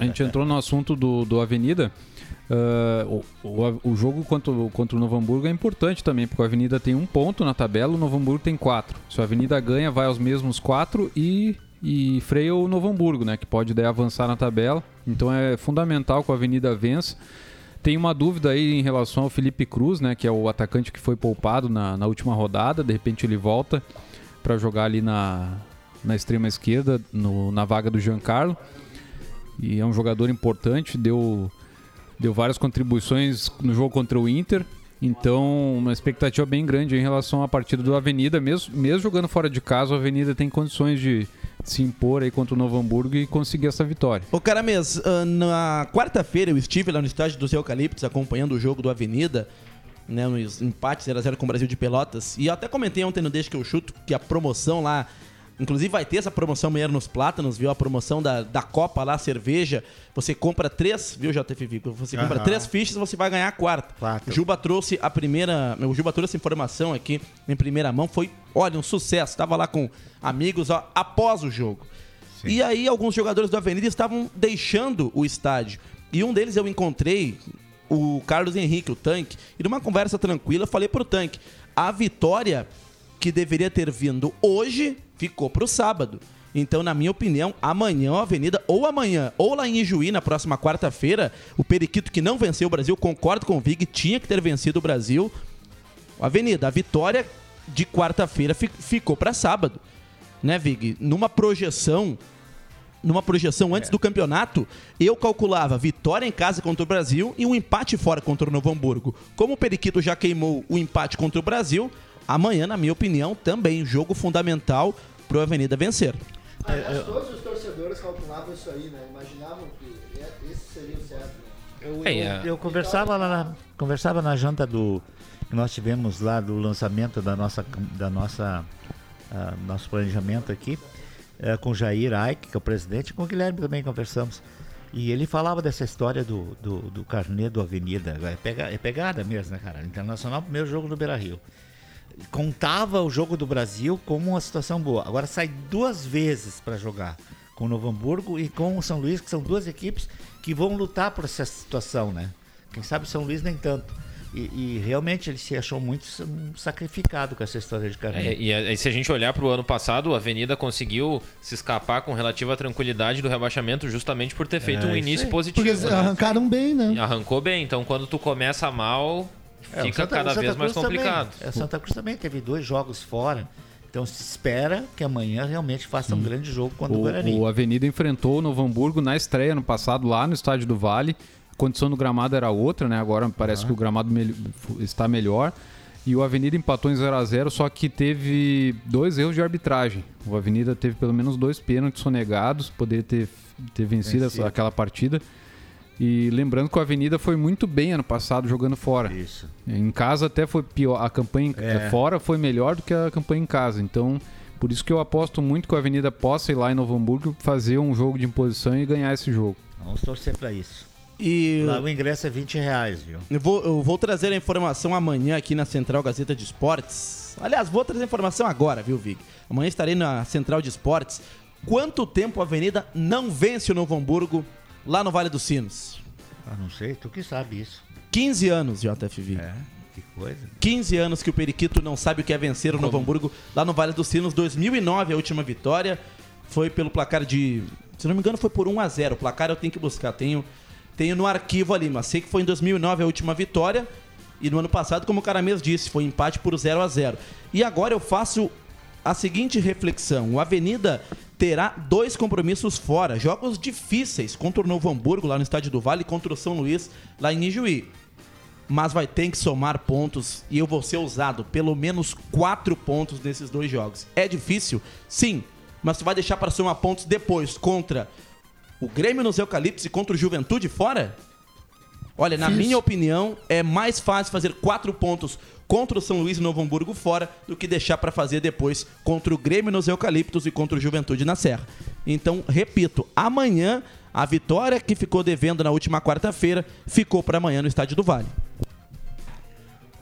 a gente entrou no assunto do, do Avenida. Ah, o, o, o jogo contra, o- contra o Novo Hamburgo é importante também, porque o Avenida tem um ponto na tabela, o Novo Hamburgo tem quatro. Se o Avenida ganha, vai aos mesmos quatro e, e freia o Novo Hamburgo, né? Que pode daí avançar na tabela. Então é fundamental que o Avenida vença. Tem uma dúvida aí em relação ao Felipe Cruz, né? Que é o atacante que foi poupado na, na última rodada. De repente ele volta para jogar ali na, na extrema esquerda, no- na vaga do Giancarlo. E é um jogador importante, deu, deu várias contribuições no jogo contra o Inter. Então, uma expectativa bem grande em relação à partida do Avenida. Mesmo, mesmo jogando fora de casa, o Avenida tem condições de se impor aí contra o Novo Hamburgo e conseguir essa vitória. Ô, Caramês, ah, na quarta-feira eu estive lá no estádio dos Eucaliptos acompanhando o jogo do Avenida, né, no empate 0x0 com o Brasil de Pelotas. E eu até comentei ontem no Deixa que eu chuto que a promoção lá, inclusive vai ter essa promoção amanhã nos Plátanos, viu? A promoção da, da Copa lá, cerveja. Você compra três, viu, JF Vico? Você compra três fichas, você vai ganhar a quarta. Quatro. O Juba trouxe a primeira. O Juba trouxe essa informação aqui em primeira mão. Foi, olha, um sucesso. Tava lá com amigos ó, após o jogo. E aí, alguns jogadores do Avenida estavam deixando o estádio. E um deles eu encontrei, o Carlos Henrique, o tanque. E numa conversa tranquila, eu falei pro tanque: a vitória que deveria ter vindo hoje ficou pro sábado. Então, na minha opinião, amanhã a Avenida, ou amanhã, ou lá em Ijuí, na próxima quarta-feira, o Periquito que não venceu o Brasil, concordo com o Vig, tinha que ter vencido o Brasil. Avenida, a vitória de quarta-feira fi- ficou para sábado. Né, Vig? Numa projeção, numa projeção antes do campeonato, eu calculava vitória em casa contra o Brasil e um empate fora contra o Novo Hamburgo. Como o Periquito já queimou o empate contra o Brasil, amanhã, na minha opinião, também jogo fundamental pro Avenida vencer. Aliás, todos os torcedores calculavam isso aí, né? Imaginavam que esse seria o certo. Eu, É, eu- é. eu conversava, lá na, conversava na janta do que nós tivemos lá do lançamento da nossa da nossa ah, nosso planejamento aqui eh, com o Jair Aik, que é o presidente, e com o Guilherme também conversamos. E ele falava dessa história do, do, do carnê do Avenida. É, pega, é pegada mesmo, né, cara? Internacional, primeiro jogo no Beira Rio. Contava o jogo do Brasil como uma situação boa. Agora sai duas vezes para jogar com o Novo Hamburgo e com o São Luís, que são duas equipes que vão lutar por essa situação, né? Quem sabe o São Luís nem tanto. E, e realmente ele se achou muito sacrificado com essa história de carreira. É, e aí, se a gente olhar para o ano passado, a Avenida conseguiu se escapar com relativa tranquilidade do rebaixamento justamente por ter feito É, um início positivo. Porque eles né? arrancaram bem, né? E Arrancou bem, então quando tu começa mal, fica Santa- cada o Santa vez mais Cruz também. complicado. É, o Santa Cruz também teve dois jogos fora. Então se espera que amanhã realmente faça um grande jogo contra o, Guarani. O, o Avenida enfrentou o Novo Hamburgo na estreia no passado, lá no estádio do Vale. A condição do gramado era outra, né? Agora parece que o gramado mel- está melhor. E o Avenida empatou em 0 a 0 só que teve dois erros de arbitragem. O Avenida teve pelo menos dois pênaltis sonegados, poderia ter, ter vencido, Vencido. essa- aquela partida. E lembrando que a Avenida foi muito bem ano passado jogando fora. Isso. Em casa até foi pior. A campanha É. fora foi melhor do que a campanha em casa. Então, por isso que eu aposto muito que a Avenida possa ir lá em Novo Hamburgo fazer um jogo de imposição e ganhar esse jogo. Vamos torcer pra isso. E Lá o ingresso é 20 reais, viu? eu vou, eu vou trazer a informação amanhã aqui na Central Gazeta de Esportes. Aliás, vou trazer a informação agora, viu, Vig? Amanhã estarei na Central de Esportes. Quanto tempo a Avenida não vence o Novo Hamburgo lá no Vale dos Sinos? Ah, não sei, tu que sabe isso. 15 anos, JFV. É, que coisa. 15 anos que o Periquito não sabe o que é vencer o Novo Hamburgo lá no Vale dos Sinos. 2009, a última vitória. Foi pelo placar de. Se não me engano, foi por 1 a 0 O placar eu tenho que buscar. Tenho, tenho no arquivo ali, mas sei que foi em 2009 a última vitória. E no ano passado, como o cara mesmo disse, foi empate por 0 a 0 E agora eu faço a seguinte reflexão: o Avenida terá dois compromissos fora, jogos difíceis contra o Novo Hamburgo lá no Estádio do Vale e contra o São Luís lá em Ijuí mas vai ter que somar pontos e eu vou ser usado pelo menos quatro pontos nesses dois jogos. É difícil? Sim, mas tu vai deixar para somar pontos depois contra o Grêmio nos Eucaliptos e contra o Juventude fora? Olha, na Fiz. minha opinião, é mais fácil fazer quatro pontos contra o São Luís e Novo Hamburgo fora do que deixar para fazer depois contra o Grêmio nos Eucaliptos e contra o Juventude na Serra. Então, repito, amanhã a vitória que ficou devendo na última quarta-feira ficou para amanhã no Estádio do Vale.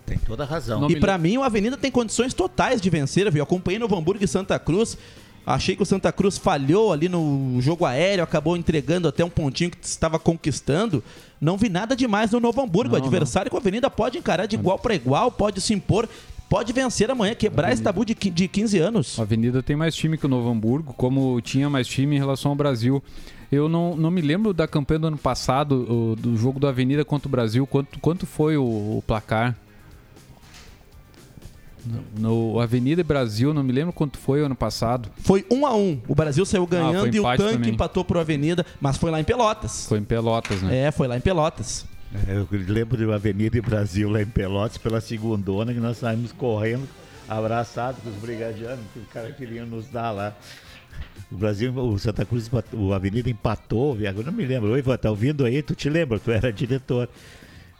Tem toda a razão. Não e pra mim o Avenida tem condições totais de vencer, viu? Acompanhei Novo Hamburgo e Santa Cruz. Achei que o Santa Cruz falhou ali no jogo aéreo, acabou entregando até um pontinho que estava conquistando. Não vi nada demais no Novo Hamburgo. o Não, adversário que o Avenida pode encarar de igual para igual, pode se impor, pode vencer amanhã, quebrar esse tabu de, de 15 anos. A Avenida tem mais time que o Novo Hamburgo, como tinha mais time em relação ao Brasil. Eu não, não me lembro da campanha do ano passado, o- do jogo da Avenida contra o Brasil, quanto, quanto foi o, o placar? No, Avenida e Brasil, não me lembro quanto foi o ano passado. Foi um a um. O Brasil saiu ganhando Ah, e o tanque também. empatou pro Avenida, mas foi lá em Pelotas. Foi em Pelotas, né? É, foi lá em Pelotas. É, Eu lembro de uma Avenida Brasil, lá em Pelotas, pela segundona, que nós saímos correndo, abraçados com os brigadianos, que os caras queriam nos dar lá. O Brasil, o Santa Cruz, o Avenida empatou, agora não me lembro. Oi, Ivan, tá ouvindo aí? Tu te lembra? Tu era diretor.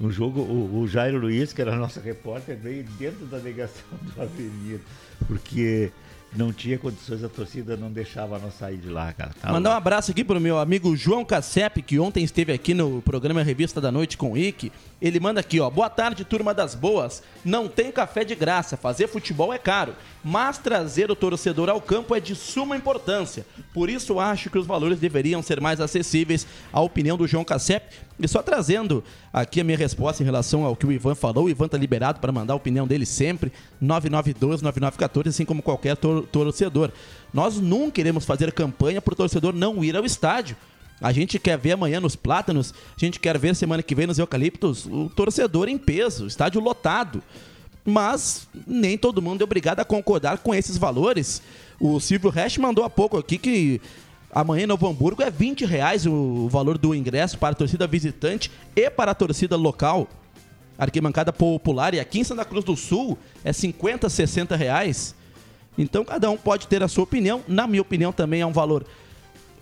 Um jogo, o, o Jairo Luiz, que era nosso repórter, veio dentro da negação do Avenida, porque não tinha condições, a torcida não deixava nós sair de lá, cara. Tá Mandar um abraço aqui pro meu amigo João Cassep, que ontem esteve aqui no programa Revista da Noite com o Ike. Ele manda aqui, ó. Boa tarde, turma das boas. Não tem café de graça. Fazer futebol é caro. Mas trazer o torcedor ao campo é de suma importância. Por isso acho que os valores deveriam ser mais acessíveis. A opinião do João Cassep. E só trazendo aqui a minha resposta em relação ao que o Ivan falou. O Ivan tá liberado para mandar a opinião dele sempre. 9912-9914, assim como qualquer tor- torcedor. Nós nunca iremos fazer campanha pro torcedor não ir ao estádio. A gente quer ver amanhã nos Plátanos, a gente quer ver semana que vem nos Eucaliptos o torcedor em peso, estádio lotado. Mas nem todo mundo é obrigado a concordar com esses valores. O Silvio Resch mandou há pouco aqui que amanhã em Novo Hamburgo é 20 reais o valor do ingresso para a torcida visitante e para a torcida local. Arquibancada popular e aqui em Santa Cruz do Sul é 50, 60 reais. Então cada um pode ter a sua opinião. Na minha opinião também é um valor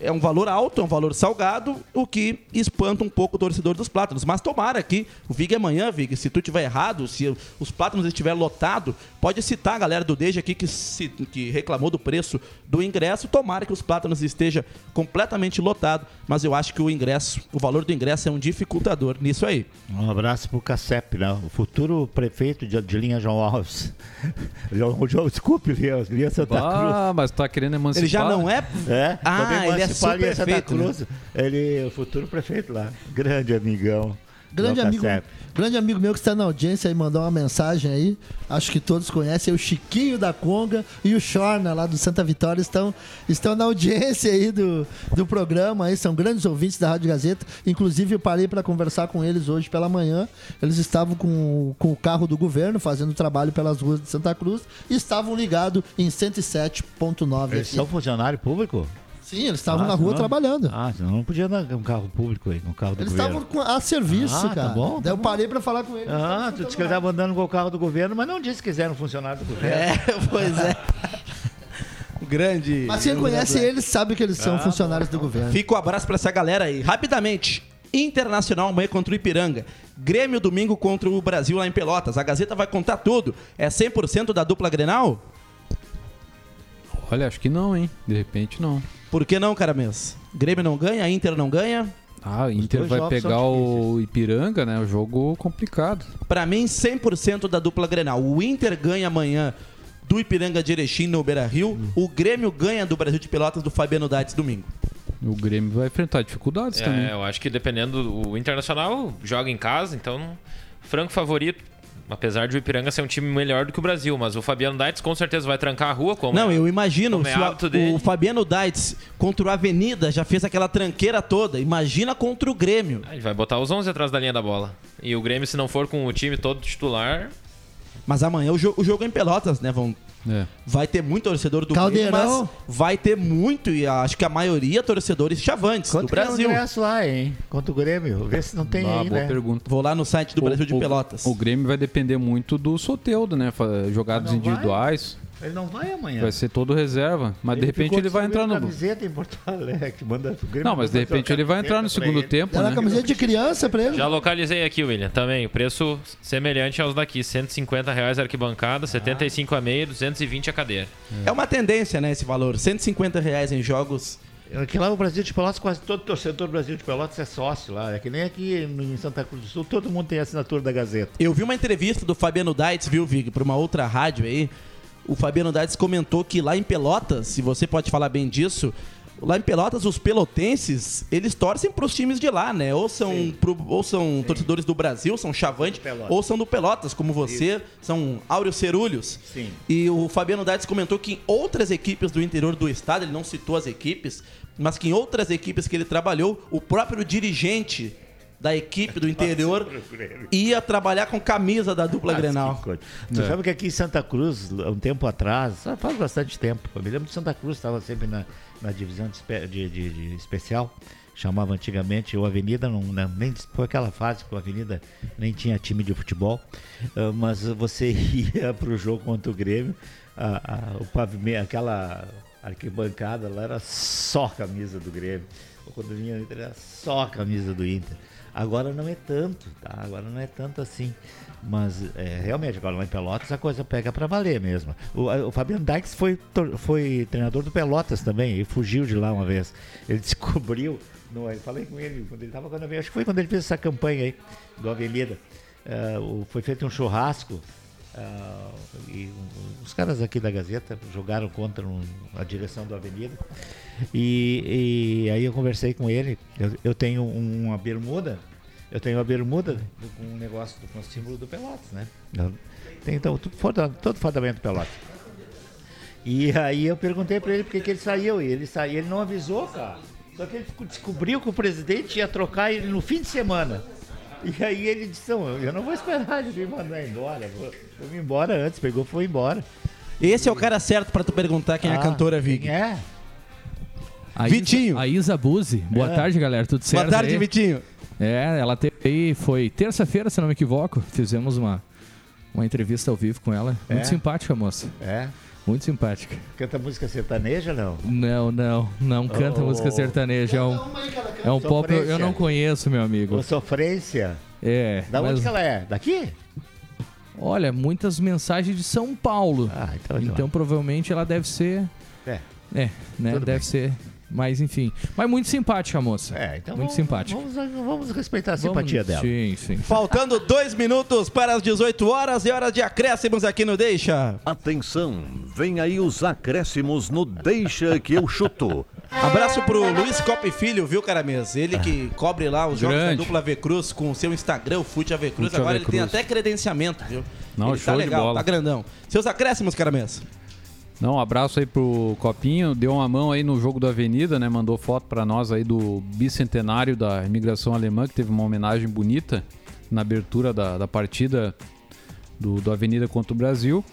é um valor alto, é um valor salgado, o que espanta um pouco o torcedor dos Plátanos. Mas tomara aqui, o Vig amanhã, Vig, se tu tiver errado, se os Plátanos estiver lotado, pode citar a galera do Deja aqui que, se- que reclamou do preço do ingresso. Tomara que os Plátanos esteja completamente lotado, mas eu acho que o ingresso, o valor do ingresso é um dificultador nisso aí. Um abraço pro Cassep, né? O futuro prefeito de, de linha João Alves. João, João, desculpe, linha, linha Santa Cruz. Ah, mas tá querendo emancipar. Ele já não é? É, Ah, ele é Santa subprefeito, né? Cruz, ele é o futuro prefeito lá. Grande amigão. Grande João amigo, Cassep. grande amigo meu que está na audiência e mandou uma mensagem aí. Acho que todos conhecem o Chiquinho da Conga e o Chorna lá do Santa Vitória estão, estão na audiência aí do, do programa aí, são grandes ouvintes da Rádio Gazeta. Inclusive eu parei para conversar com eles hoje pela manhã. Eles estavam com, com o carro do governo fazendo trabalho pelas ruas de Santa Cruz e estavam ligados em 107.9 Eles aqui. são funcionário público? Sim, eles estavam Ah, na rua senão- trabalhando. Ah, senão não podia andar com um carro público aí, com um carro do Eles governo. estavam com- a serviço, Ah, tá cara. bom, tá Daí eu bom. parei para falar com eles. Ah, tu disse que ele estava andando com o carro do governo, mas não disse que eles eram funcionário do governo. É, pois é. Grande. Mas quem conhece eles sabe que eles são Ah, funcionários do governo. Fica o abraço pra essa galera aí. Rapidamente, Internacional amanhã contra o Ipiranga. Grêmio domingo contra o Brasil lá em Pelotas. A Gazeta vai contar tudo. É 100% da dupla Grenal? Olha, acho que não, hein? De repente não. Por que não, cara mesmo? Grêmio não ganha, Inter não ganha? Ah, o Inter vai pegar o Ipiranga, né? O jogo complicado. Pra mim, 100% da dupla Grenal. O Inter ganha amanhã do Ipiranga de Erechim no Beira-Rio. O Grêmio ganha do Brasil de Pelotas do Fabiano Dates domingo. O Grêmio vai enfrentar dificuldades também. É, eu acho que dependendo do o Internacional joga em casa, então franco favorito. Apesar de o Ipiranga ser um time melhor do que o Brasil, mas o Fabiano Daitz com certeza vai trancar a rua como Não, é- eu imagino. como é o- o Fabiano Daitz contra o Avenida já fez aquela tranqueira toda. Imagina contra o Grêmio. Ele vai botar os 11 atrás da linha da bola. E o Grêmio, se não for com o time todo titular, Mas amanhã o, jo- o jogo é em Pelotas, né? Vão, É. Vai ter muito torcedor do Caldeirão. Grêmio, mas vai ter muito, e acho que a maioria torcedores chavantes do Quanto que é o Brasil. ingresso lá, hein? Contra o Grêmio. Vê se não tem Ah, aí, boa né? pergunta. Vou lá no site do Brasil de o, Pelotas. O Grêmio vai depender muito do Soteudo, né? Jogadas Não vai? individuais. Ele não vai amanhã. Vai ser todo reserva. Mas de repente ele vai entrar no. camiseta em Porto Alegre, manda o Grêmio Não, mas de repente ele vai entrar no segundo ele. tempo, Era né? camiseta de criança pra ele. Já localizei aqui, William, também. Preço semelhante aos daqui. 150 reais arquibancada, 75 a meia, 220 a cadeira. É uma tendência, né, esse valor. 150 reais em jogos. Aqui lá no Brasil de Pelotas, quase todo torcedor do Brasil de Pelotas é sócio lá. É que nem aqui em Santa Cruz do Sul, todo mundo tem assinatura da Gazeta. Eu vi uma entrevista do Fabiano Daitz, viu, Vig, pra uma outra rádio aí. O Fabiano Daitz comentou que lá em Pelotas, se você pode falar bem disso, lá em Pelotas os pelotenses, eles torcem pros times de lá, né? Ou são, pro- ou são torcedores do Brasil, são Chavante, ou são do Pelotas, como você, são Áureo Cerulhos. Sim. E o Fabiano Daitz comentou que em outras equipes do interior do estado, ele não citou as equipes, mas que em outras equipes que ele trabalhou, o próprio dirigente da equipe do interior ia trabalhar com camisa da dupla Grenal. Tu É. sabe que aqui em Santa Cruz, um tempo atrás, ah, faz bastante tempo, eu me lembro de Santa Cruz, estava sempre na, na divisão de, de- de- de especial, chamava antigamente o Avenida, não, não- nem foi aquela fase que o Avenida nem tinha time de futebol, ah, mas você ia para o jogo contra o Grêmio, a- o pavimento, aquela arquibancada lá era só camisa do Grêmio, quando vinha o Inter era só a camisa do Inter. Agora não é tanto, tá? Agora não é tanto assim. Mas é, realmente, agora lá em Pelotas a coisa pega pra valer mesmo. O, o Fabiano Dykes foi, foi treinador do Pelotas também, e fugiu de lá uma vez. Ele descobriu, no, eu falei com ele quando ele tava quando eu acho que foi quando ele fez essa campanha aí do Avenida. Ah, o- foi feito um churrasco. Ah, e um- os caras aqui da Gazeta jogaram contra um- a direção do Avenida. E, e aí eu conversei com ele. Eu, eu tenho uma bermuda. Eu tenho uma bermuda com um negócio do- com o símbolo do Pelotas, né? Tenho então, tudo, todo fardamento do Pelotas. E aí eu perguntei pra ele por que ele saiu. E ele saiu, ele não avisou, cara. Só que ele desco- descobriu que o presidente ia trocar ele no fim de semana. E aí ele disse, não, eu não vou esperar ele me mandar embora. Vou, vou me embora antes. Pegou, foi embora. Esse é o cara certo pra tu perguntar quem é a Ah, cantora Vig. quem é? A Isa- Vitinho. a Isa Buzzi. Boa É. tarde, galera. Tudo certo? Boa tarde, aí? Vitinho. É, ela teve aí, foi terça-feira, se não me equivoco. Fizemos uma, uma entrevista ao vivo com ela. Muito É? simpática, moça. É? Muito simpática. Canta música sertaneja não? Não, não, não canta Oh. música sertaneja. É um, é um pop eu, não conheço, meu amigo. Ô, Sofrência. É. Da onde mas- que ela é? Daqui? Olha, muitas mensagens de São Paulo. Ah, então, então provavelmente ela deve ser. É. É, né? Tudo deve bem. ser. Mas enfim. Mas muito simpática, a moça. É, então muito vamos, simpática. Vamos, vamos respeitar a Vamos- simpatia dela. Sim, sim. Faltando dois minutos para as 18 horas e hora de acréscimos aqui no Deixa. Atenção, vem aí os acréscimos no Deixa que eu chuto. Abraço pro Luiz Copa e Filho, viu, Caramês? Ele que cobre lá os jogos da Grande. dupla V Cruz com o seu Instagram, o Fute Cruz. Fute Agora ele tem até credenciamento, viu? Não, ele tá show de legal, bola. tá grandão. Seus acréscimos, Caramês. Não, um abraço aí pro Copinho, deu uma mão aí no jogo do Avenida, né? Mandou foto pra nós aí do bicentenário da imigração alemã, que teve uma homenagem bonita na abertura da, da partida do, do Avenida contra o Brasil.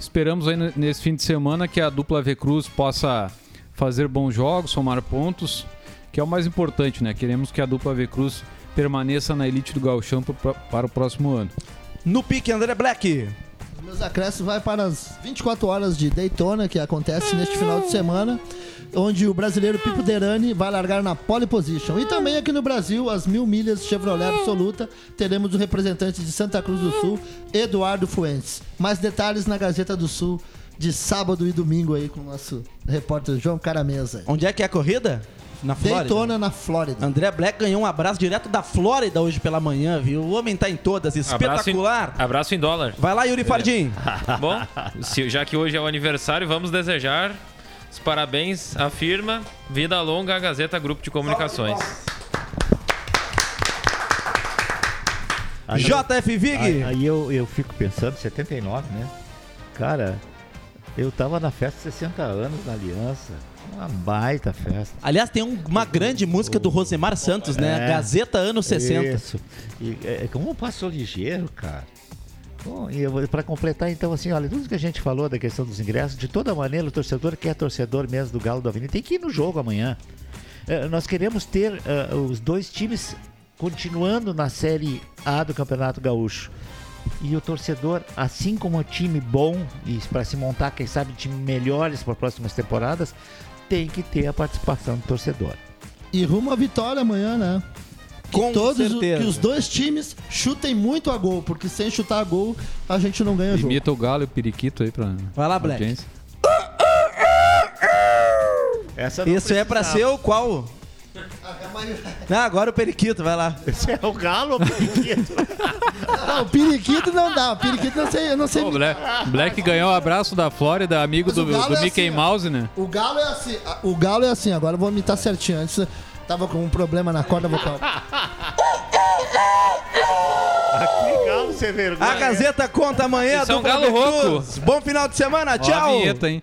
Esperamos aí nesse fim de semana que a dupla V Cruz possa fazer bons jogos, somar pontos, que é o mais importante, né? Queremos que a dupla V Cruz permaneça na elite do Gauchão pro- para o próximo ano. No pique, André Black. Meus acréscimos vai para as 24 horas de Daytona, que acontece neste final de semana, onde o brasileiro Pipo Derani vai largar na pole position. E também aqui no Brasil, as mil milhas Chevrolet Absoluta, teremos o representante de Santa Cruz do Sul, Eduardo Fuentes. Mais detalhes na Gazeta do Sul de sábado e domingo aí com o nosso repórter João Caramesa. Onde é que é a corrida? Na Flórida. Daytona, na Flórida. André Black ganhou um abraço direto da Flórida hoje pela manhã, viu? O homem tá em todas, espetacular. Abraço em, abraço em dólar. Vai lá, Yuri Fardim. Bom, se- já que hoje é o aniversário, vamos desejar os parabéns à firma Vida Longa à Gazeta Grupo de Comunicações. JF Vig. Aí, aí eu, eu fico pensando, 79, né? Cara, eu tava na festa de 60 anos na Aliança. Uma baita festa. Aliás, tem um- uma grande música do Rosemar Santos, né? É. Gazeta anos 60. Isso. E é, como passou ligeiro, cara. Bom, e pra completar, então, assim, olha, tudo que a gente falou da questão dos ingressos, de toda maneira, o torcedor que é torcedor mesmo do Galo do Avenida tem que ir no jogo amanhã. Eh, nós queremos ter eh, os dois times continuando na Série A do Campeonato Gaúcho. E o torcedor, assim como o time bom, e para se montar, quem sabe, time melhores para próximas temporadas, tem que ter a participação do torcedor. E rumo à vitória amanhã, né? Que Com todos o- certeza. que os dois times chutem muito a gol, porque sem chutar a gol a gente não ganha jogo. Imita o Galo e o Periquito aí pra. Vai lá, Black. audiência. Essa Isso é pra ser o qual? Não, agora o periquito, vai lá. Esse é o galo ou o periquito? Não, o periquito não dá. O periquito não sei, eu não sei. Pô, Black, Black ganhou o abraço da Flórida, amigo Mas do, do é Mickey assim. Mouse, né? O galo é assim. a- O galo é assim. Agora eu vou imitar certinho. Antes tava com um problema na corda vocal. Aqui, galo, você vergonha. A Gazeta conta amanhã Isso é um galo rouco. Bom final de semana, Ó a tchau. vinheta, hein?